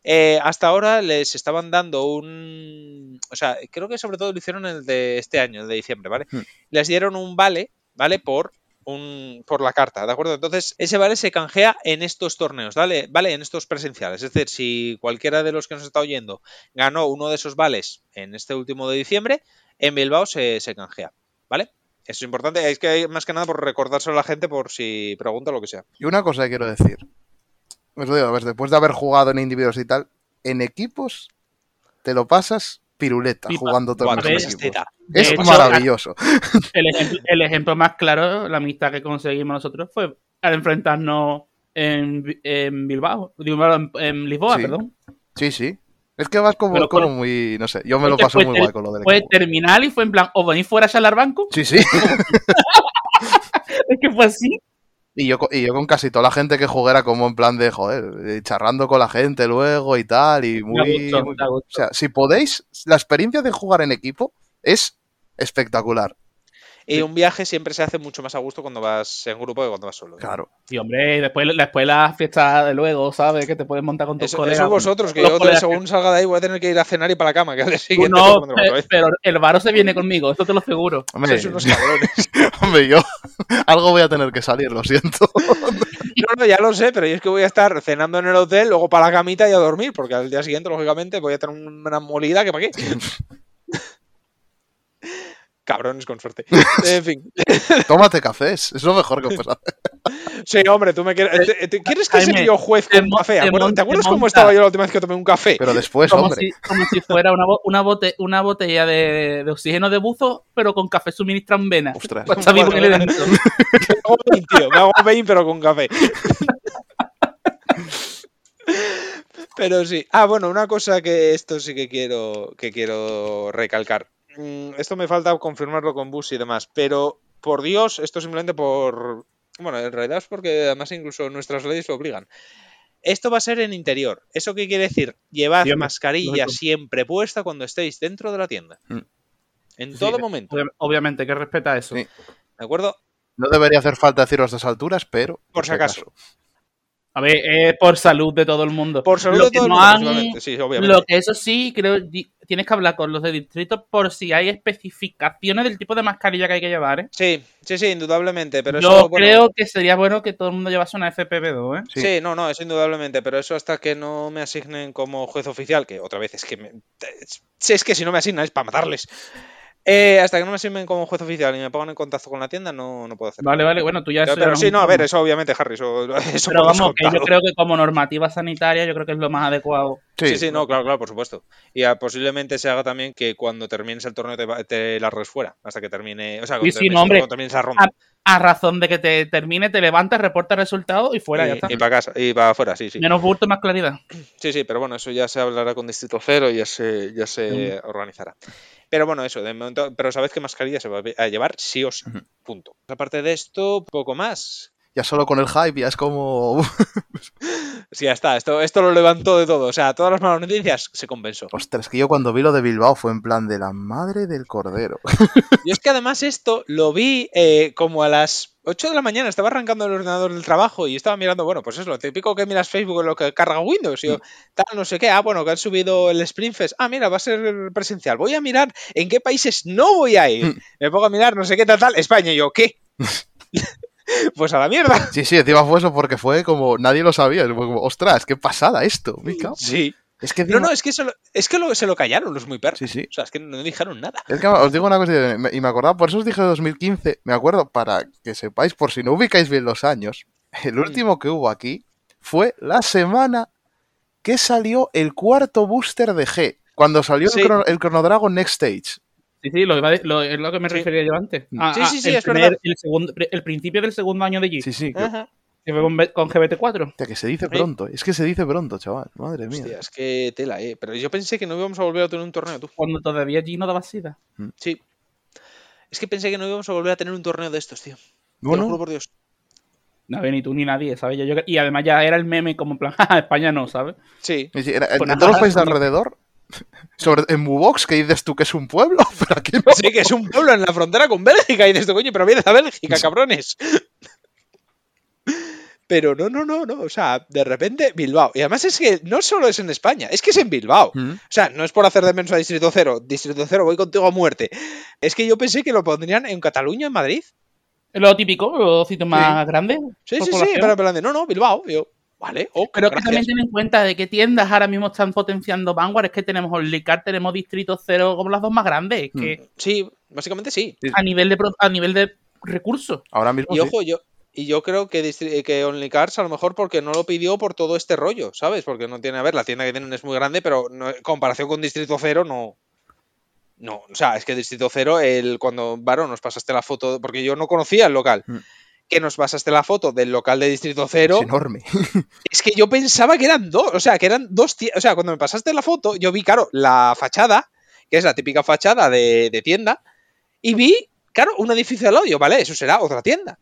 eh, hasta ahora les estaban dando un. O sea, creo que sobre todo lo hicieron el de este año, el de diciembre, ¿vale? Hmm. Les dieron un vale, ¿vale? Por un, por la carta, ¿de acuerdo? Entonces, ese vale se canjea en estos torneos, ¿vale? Vale, en estos presenciales. Es decir, si cualquiera de los que nos está oyendo ganó uno de esos vales en este último de diciembre, en Bilbao se, se canjea, ¿vale? Eso es importante, es que hay más que nada por recordárselo a la gente por si pregunta lo que sea. Y una cosa que quiero decir. Os lo digo, a ver, después de haber jugado en individuos y tal, en equipos te lo pasas piruleta Pipa. jugando en ves, equipos. Es hecho, maravilloso. El ejemplo, el ejemplo más claro, la amistad que conseguimos nosotros fue al enfrentarnos en, en Bilbao, en, en Lisboa, Sí. perdón. Sí, sí. Es que vas como, Pero como fue- muy. No sé, yo me lo paso muy guay con lo del Fue equipo. terminal y fue en plan, ¿os venís fuera a charlar banco? Sí, sí. Es que fue así. Y yo, y yo con casi toda la gente que jugué era como en plan de, joder, eh, charrando con la gente luego y tal, y muy... gustó, muy-. O sea, si podéis, la experiencia de jugar en equipo es espectacular. Y un viaje siempre se hace mucho más a gusto cuando vas en grupo que cuando vas solo. Claro. Y hombre, después, después la fiesta de luego, ¿sabes? Que te puedes montar con tus Eso, colegas. eso vosotros, que yo colegas según salga de ahí voy a tener que ir a cenar y para la cama, que al día Tú siguiente no, pero el varo se viene conmigo, esto te lo aseguro. Hombre, Sois unos cabrones. hombre, yo algo voy a tener que salir, lo siento. No, no, ya lo sé, pero yo es que voy a estar cenando en el hotel, luego para la camita y a dormir, porque al día siguiente, lógicamente, voy a tener una molida que para qué. Cabrones con suerte. En fin. Tómate cafés, es lo mejor que puedes hacer. Sí, hombre, tú me quieres. te- ¿Quieres que sea yo juez con café? te ¿Acuerdas- mon- ¿Te acuerdas te cómo estaba yo la última vez que tomé un café? Pero después, como, hombre. si, como si fuera una, una, bote- una botella de, de oxígeno de buzo, pero con café suministrado en vena. Ostras. El evento. Me hago vein, tío. Me hago vein, pero con café. Pero sí. Ah, bueno, una cosa que esto sí que quiero, que quiero recalcar. Mm, Esto me falta confirmarlo con Bus y demás, pero por Dios, esto simplemente por. Bueno, en realidad es porque además incluso nuestras leyes lo obligan. Esto va a ser en interior. ¿Eso qué quiere decir? Llevad Sí, mascarilla siempre puesta cuando estéis dentro de la tienda. Mm. En Sí, todo momento. obvia- Obviamente, que respeta eso. Sí. ¿De acuerdo? No debería hacer falta decirlo a estas alturas, pero. Por si acaso. A ver, es por salud de todo el mundo. Por salud Lo de todo el mundo, han- Sí, obviamente. Lo que eso sí, creo, tienes que hablar con los de distrito por si hay especificaciones del tipo de mascarilla que hay que llevar, ¿eh? Sí, sí, sí, indudablemente. Pero Yo eso, bueno, creo que sería bueno que todo el mundo llevase una FPV2, ¿eh? Sí. Sí. no, no, eso indudablemente, pero eso hasta que no me asignen como juez oficial, que otra vez es que me- es que si no me asignan es para matarles. Eh, hasta que no me asignen como juez oficial y me pongan en contacto con la tienda, no, no puedo hacer. Vale, vale, bueno, tú ya Pero, eso pero sí, no, a ver, eso obviamente, Harry, eso, eso Pero vamos, que yo creo que como normativa sanitaria, yo creo que es lo más adecuado. Sí, sí, no, claro, claro, por supuesto. Y ah, posiblemente se haga también que cuando termines el torneo te, va- te largues fuera, hasta que termine, o sea, cuando, sí, termines, no, hombre. cuando termines la ronda. A, a razón de que te termine, te levantas, reportas resultados y fuera, ya está. y, para casa, y para afuera, sí, sí. Menos bulto, más claridad. Sí, sí, pero bueno, eso ya se hablará con Distrito Cero y ya se, ya se organizará. Pero bueno, eso, de momento, pero sabed que mascarilla se va a llevar sí o sí. Punto. Aparte de esto, poco más. Ya solo con el hype ya es como. Sí, ya está, esto, esto lo levantó de todo. O sea, todas las malas noticias se compensó. Ostras, que yo cuando vi lo de Bilbao fue en plan de la madre del cordero. Yo es que además esto lo vi eh, como a las 8 de la mañana, estaba arrancando el ordenador del trabajo y estaba mirando, bueno, pues es lo típico que miras Facebook en lo que carga Windows y yo, tal, no sé qué, ah, bueno, que han subido el Sprint Fest, ah, mira, va a ser presencial, voy a mirar en qué países no voy a ir, me pongo a mirar, no sé qué, tal, tal, España, y yo, ¿qué? pues a la mierda. Sí, sí, encima fue eso porque fue como nadie lo sabía. Fue como, ostras, qué pasada esto. me cago". Sí. Es que, No, encima- no, es que, se lo, es que lo- se lo callaron los muy perros. Sí, sí. O sea, es que no dijeron nada. Es que os digo una cosa, y me acordaba, por eso os dije de 2015, me acuerdo, para que sepáis, por si no ubicáis bien los años, el último que hubo aquí fue la semana que salió el cuarto booster de G, cuando salió Sí. el, Chrono, el Chrono Dragon Next Stage. Sí, sí, lo, iba a de- lo- es lo que me Sí. refería yo antes. Ah, Sí, ah, sí, sí, el es verdad. El, segundo, el principio del segundo año de G, Sí, sí, que, Ajá. que fue con, B- con GBT4. hostia, que se dice Sí. pronto, es que se dice pronto, chaval, madre mía. Hostia, es que tela, eh. Pero yo pensé que no íbamos a volver a tener un torneo, tú. Cuando todavía G no daba sida. Sí. Es que pensé que no íbamos a volver a tener un torneo de estos, tío. Te lo Bueno, juro por Dios. No había ni tú ni nadie, ¿sabes? Yo- yo- y además ya era el meme como en plan, "Ja, España no, ¿sabes? Sí. era- en, Pues en todos los países de alrededor, sobre, en Mubox, que dices tú que es un pueblo, pero aquí no. Sí, que es un pueblo en la frontera con Bélgica y de esto, coño, pero vienes a Bélgica, cabrones. Pero no, no, no, no. O sea, de repente Bilbao. Y además es que no solo es en España, es que es en Bilbao. Mm. O sea, no es por hacer de menos a Distrito Cero. Distrito Cero, voy contigo a muerte. Es que yo pensé que lo pondrían en Cataluña, en Madrid. Es lo típico, los sitios más grandes. Sí, por sí, sí, población. pero en plan de, no, no, Bilbao. Yo, vale, ok, Pero que gracias. también ten en cuenta de qué tiendas ahora mismo están potenciando Vanguard. Es que tenemos Onlycar, tenemos Distrito Cero como las dos más grandes. Es que Sí, básicamente sí. a nivel de a nivel de recursos. Ahora mismo Y sí. ojo, yo, y yo creo que, Distri- que OnlyCars a lo mejor porque no lo pidió por todo este rollo, ¿sabes? Porque no tiene, a ver, la tienda que tienen es muy grande, pero no- en comparación con Distrito Cero no... No, o sea, es que Distrito Cero, el, cuando, Varo, nos pasaste la foto, porque yo no conocía el local. Mm. Que nos pasaste la foto del local de Distrito Cero, Es enorme. es que yo pensaba que eran dos, o sea, que eran dos tie- O sea, cuando me pasaste la foto, yo vi, claro, la fachada, que es la típica fachada de, de tienda, y vi, claro, un edificio al lado. Yo, vale, eso será otra tienda.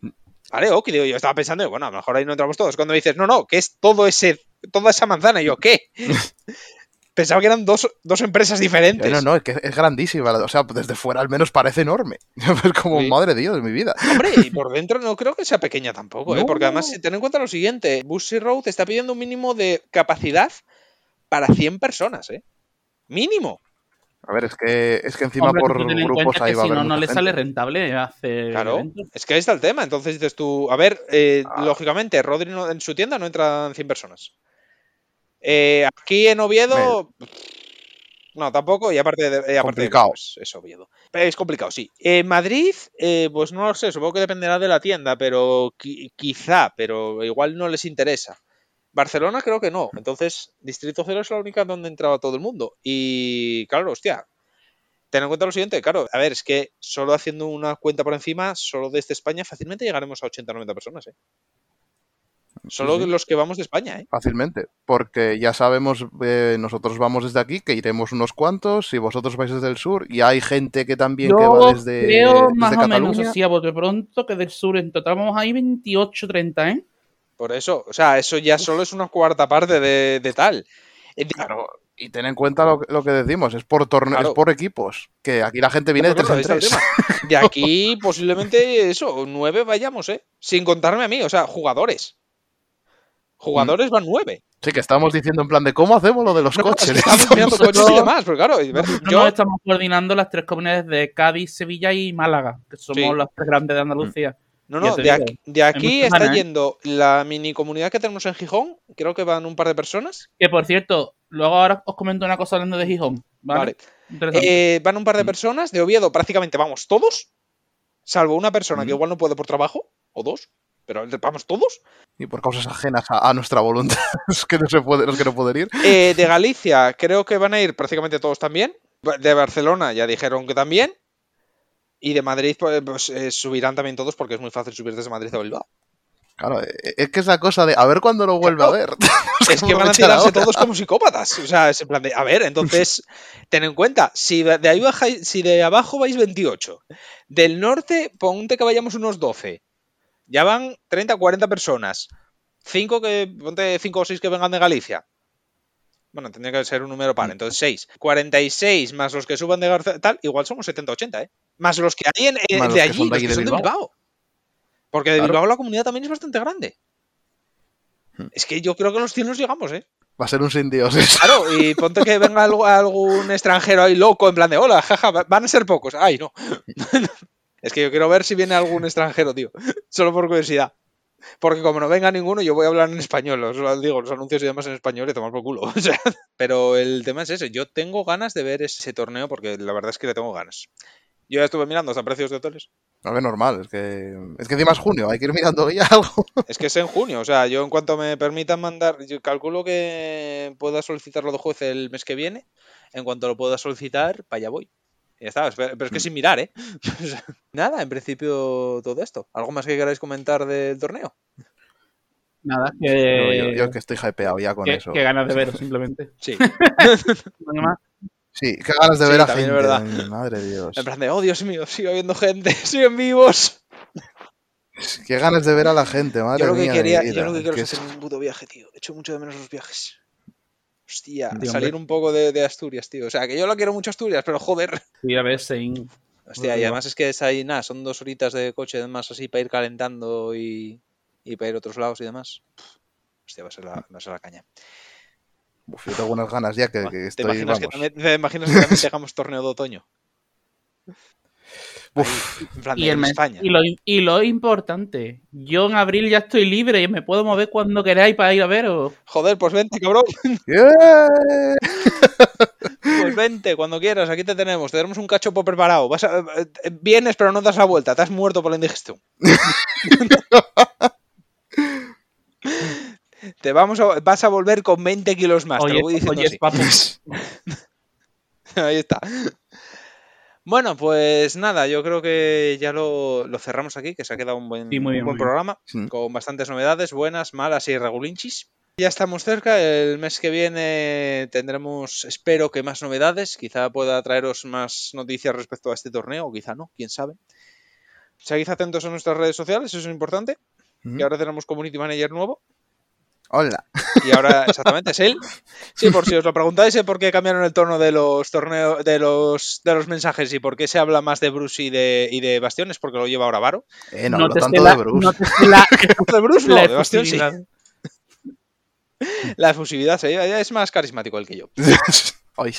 Vale, ok, digo, yo estaba pensando, bueno, a lo mejor ahí no entramos todos. Cuando me dices, no, no, que es todo ese, toda esa manzana, y yo, ¿qué? Pensaba que eran dos, dos empresas diferentes. Eh, No, no, es que es grandísima. O sea, desde fuera al menos parece enorme. Es como, Sí. madre de Dios, mi vida. Hombre, y por dentro no creo que sea pequeña tampoco, ¿eh? No. porque además ten en cuenta lo siguiente, Bushy Road está pidiendo un mínimo de capacidad para 100 personas, ¿eh? Mínimo. A ver, es que, es que encima Hombre, por grupos ahí que va a si no, no le gente. sale rentable hacer Claro, eventos. es que ahí está el tema. Entonces dices tú, a ver, eh, Ah. lógicamente, Rodri no- en su tienda no entran 100 personas. Eh, aquí en Oviedo, no, tampoco, y aparte de, y aparte de- Complicado. pues, es Oviedo. Es complicado, sí. En Madrid, eh, pues no lo sé, supongo que dependerá de la tienda, pero qui- quizá, pero igual no les interesa. Barcelona creo que no. Entonces, Distrito Cero es la única donde entraba todo el mundo. Y claro, hostia, ten en cuenta lo siguiente, claro, a ver, es que solo haciendo una cuenta por encima, solo desde España, fácilmente llegaremos a 80-90 personas, ¿eh? Solo sí. los que vamos de España, ¿eh? Fácilmente, porque ya sabemos, eh, nosotros vamos desde aquí, que iremos unos cuantos, y vosotros vais desde el sur, y hay gente que también que Yo va desde, creo desde más o menos así a bote pronto que del sur en total vamos ahí 28, 30, ¿eh? Por eso, o sea, eso ya solo es una cuarta parte de, de tal. Eh, Claro, y ten en cuenta lo, que- lo que decimos, es por torne- Claro. es por equipos, que aquí la gente viene de tres claro, en tres. De aquí posiblemente eso, nueve vayamos, ¿eh? Sin contarme a mí, o sea, jugadores. Jugadores van nueve. Sí, que estamos diciendo en plan de cómo hacemos lo de los No, coches. es que estamos mirando coches y demás, pero claro, Nosotros yo, nos estamos coordinando las tres comunidades de Cádiz, Sevilla y Málaga, que somos Sí. las tres grandes de Andalucía. no, no, de aquí, de aquí muchas está ¿eh? yendo la mini comunidad que tenemos en Gijón, creo que van un par de personas. Que por cierto, luego ahora os comento una cosa hablando de Gijón. Vale. Eh, van un par de personas, de Oviedo prácticamente vamos todos, salvo una persona que Mm. igual no puede por trabajo, o dos, pero vamos todos. Y por causas ajenas a, a nuestra voluntad, es que no se puede, los que no pueden ir. Eh, de Galicia creo que van a ir prácticamente todos también. De Barcelona ya dijeron que también. Y de Madrid pues, pues, eh, subirán también todos porque es muy fácil subir desde Madrid a Bilbao. Claro, eh, es que es la cosa de a ver cuándo lo vuelve a ver. Es que van a tirarse todos como psicópatas. O sea, es en plan de, a ver, entonces, ten en cuenta, si de ahí bajáis, si de abajo vais 28, del norte, ponte que vayamos unos 12. Ya van 30, 40 personas. 5 que, ponte 5 o 6 que vengan de Galicia. Bueno, tendría que ser un número par, entonces 6. 46 más los que suban de García, tal, igual somos 70, 80, ¿eh? Más los que hay en, en- de allí, son de los que de son de Bilbao. Porque de Claro. Bilbao la comunidad también es bastante grande. Hmm. Es que yo creo que los 100 nos llegamos, ¿eh? Va a ser un sin dioses. Claro, y ponte que venga algo- algún extranjero ahí loco, en plan de, hola, jaja, va- van a ser pocos. Ay, no. es que yo quiero ver si viene algún extranjero, tío. Solo por curiosidad. Porque como no venga ninguno, yo voy a hablar en español. Os digo, los anuncios y demás en español y tomar por culo. O sea, pero el tema es ese. Yo tengo ganas de ver ese torneo porque la verdad es que le tengo ganas. Yo ya estuve mirando hasta precios de hoteles. A ver, normal, es que, es que encima es junio, hay que ir mirando ya algo. Es que es en junio, o sea, yo en cuanto me permitan mandar, yo calculo que pueda solicitarlo de juez el mes que viene. En cuanto lo pueda solicitar, para allá voy. Y ya está, pero es que sin mirar, ¿eh? Nada, en principio todo esto. ¿Algo más que queráis comentar del torneo? Nada, No, que, yo, yo que estoy hypeado ya con que, eso. que ganas de veros, simplemente. Sí. Sí, qué ganas de Sí, ver a gente. verdad. Madre de Dios. En plan de, oh Dios mío, sigue habiendo gente, siguen vivos. Qué ganas de ver a la gente, madre Yo lo que mía. de quería, yo lo que quiero Que es hacer un puto viaje, tío. Echo mucho de menos los viajes. Hostia, Tío, salir hombre. un poco de, de Asturias, tío. O sea, que yo lo quiero mucho Asturias, pero joder. Sí, a ver, Sein. Hostia, y además es que es ahí, nada, son dos horitas de coche además así para ir calentando y, y para ir a otros lados y demás. Hostia, va a ser la, va a ser la caña. Uf, yo tengo unas ganas ya que, que ¿Te, estoy, imaginas que también, ¿Te imaginas que también dejamos torneo de otoño? Uf, En plan, Y, de el España. y, lo, y lo importante, yo en abril ya estoy libre y me puedo mover cuando queráis para ir a veros. Joder, pues vente, cabrón. ¡Yeah! Pues vente, cuando quieras, aquí te tenemos. Te tenemos un cachopo preparado. Vas a- eh, vienes, pero no das la vuelta. Te has muerto por la indigestión. te vamos a, vas a volver con 20 kilos más. te lo voy diciendo oye, así. Ahí está. Bueno, pues nada, yo creo que ya lo, lo cerramos aquí, que se ha quedado un buen, Sí, muy bien, un buen programa, Sí. con bastantes novedades, buenas, malas y regulinchis. Ya estamos cerca, el mes que viene tendremos, espero que más novedades, quizá pueda traeros más noticias respecto a este torneo, o quizá no, quién sabe. Seguid atentos a nuestras redes sociales, eso es importante. Mm. Y ahora tenemos Community Manager nuevo. Hola. Y ahora, exactamente, es él. Sí, por si os lo preguntáis, ¿eh? por qué cambiaron el tono de los torneos, de los, de los mensajes y por qué se habla más de Bruce y de, y de Bastión, es porque lo lleva ahora Varo. Eh, no, no hablo tanto la- de Bruce. no te la- De Bruce no, la de Bastión sí. La efusividad, sí, es más carismático el que yo. Ay,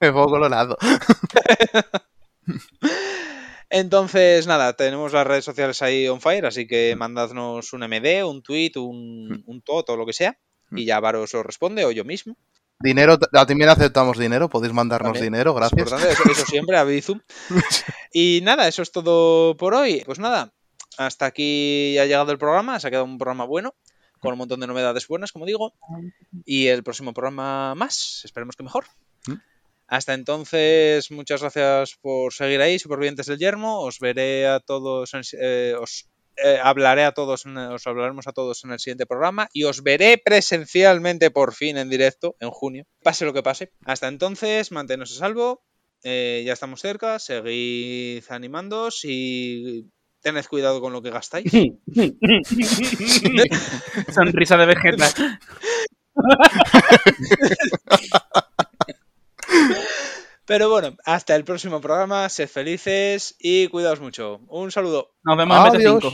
qué poco colorado. Entonces, nada, tenemos las redes sociales ahí on fire, así que mandadnos un MD, un tweet, un, un tot o lo que sea. Y ya Varo os lo responde, o yo mismo. Dinero, también aceptamos dinero, podéis mandarnos También. dinero, Es gracias. importante, eso, eso siempre, a Bizum. Y nada, eso es todo por hoy. Pues nada, hasta aquí ha llegado el programa. Se ha quedado un programa bueno, con un montón de novedades buenas, como digo. Y el próximo programa más, esperemos que mejor. Hasta entonces, muchas gracias por seguir ahí, supervivientes del yermo. Os veré a todos, en- eh, os eh, hablaré a todos, os hablaremos a todos en el siguiente programa y os veré presencialmente por fin en directo en junio, pase lo que pase. Hasta entonces, mantenos a salvo, eh, ya estamos cerca, seguid animándoos y tened cuidado con lo que gastáis. Sonrisa de Vegeta. Pero bueno, hasta el próximo programa, sed felices y cuidaos mucho. Un saludo. Nos vemos en Adiós. BT5.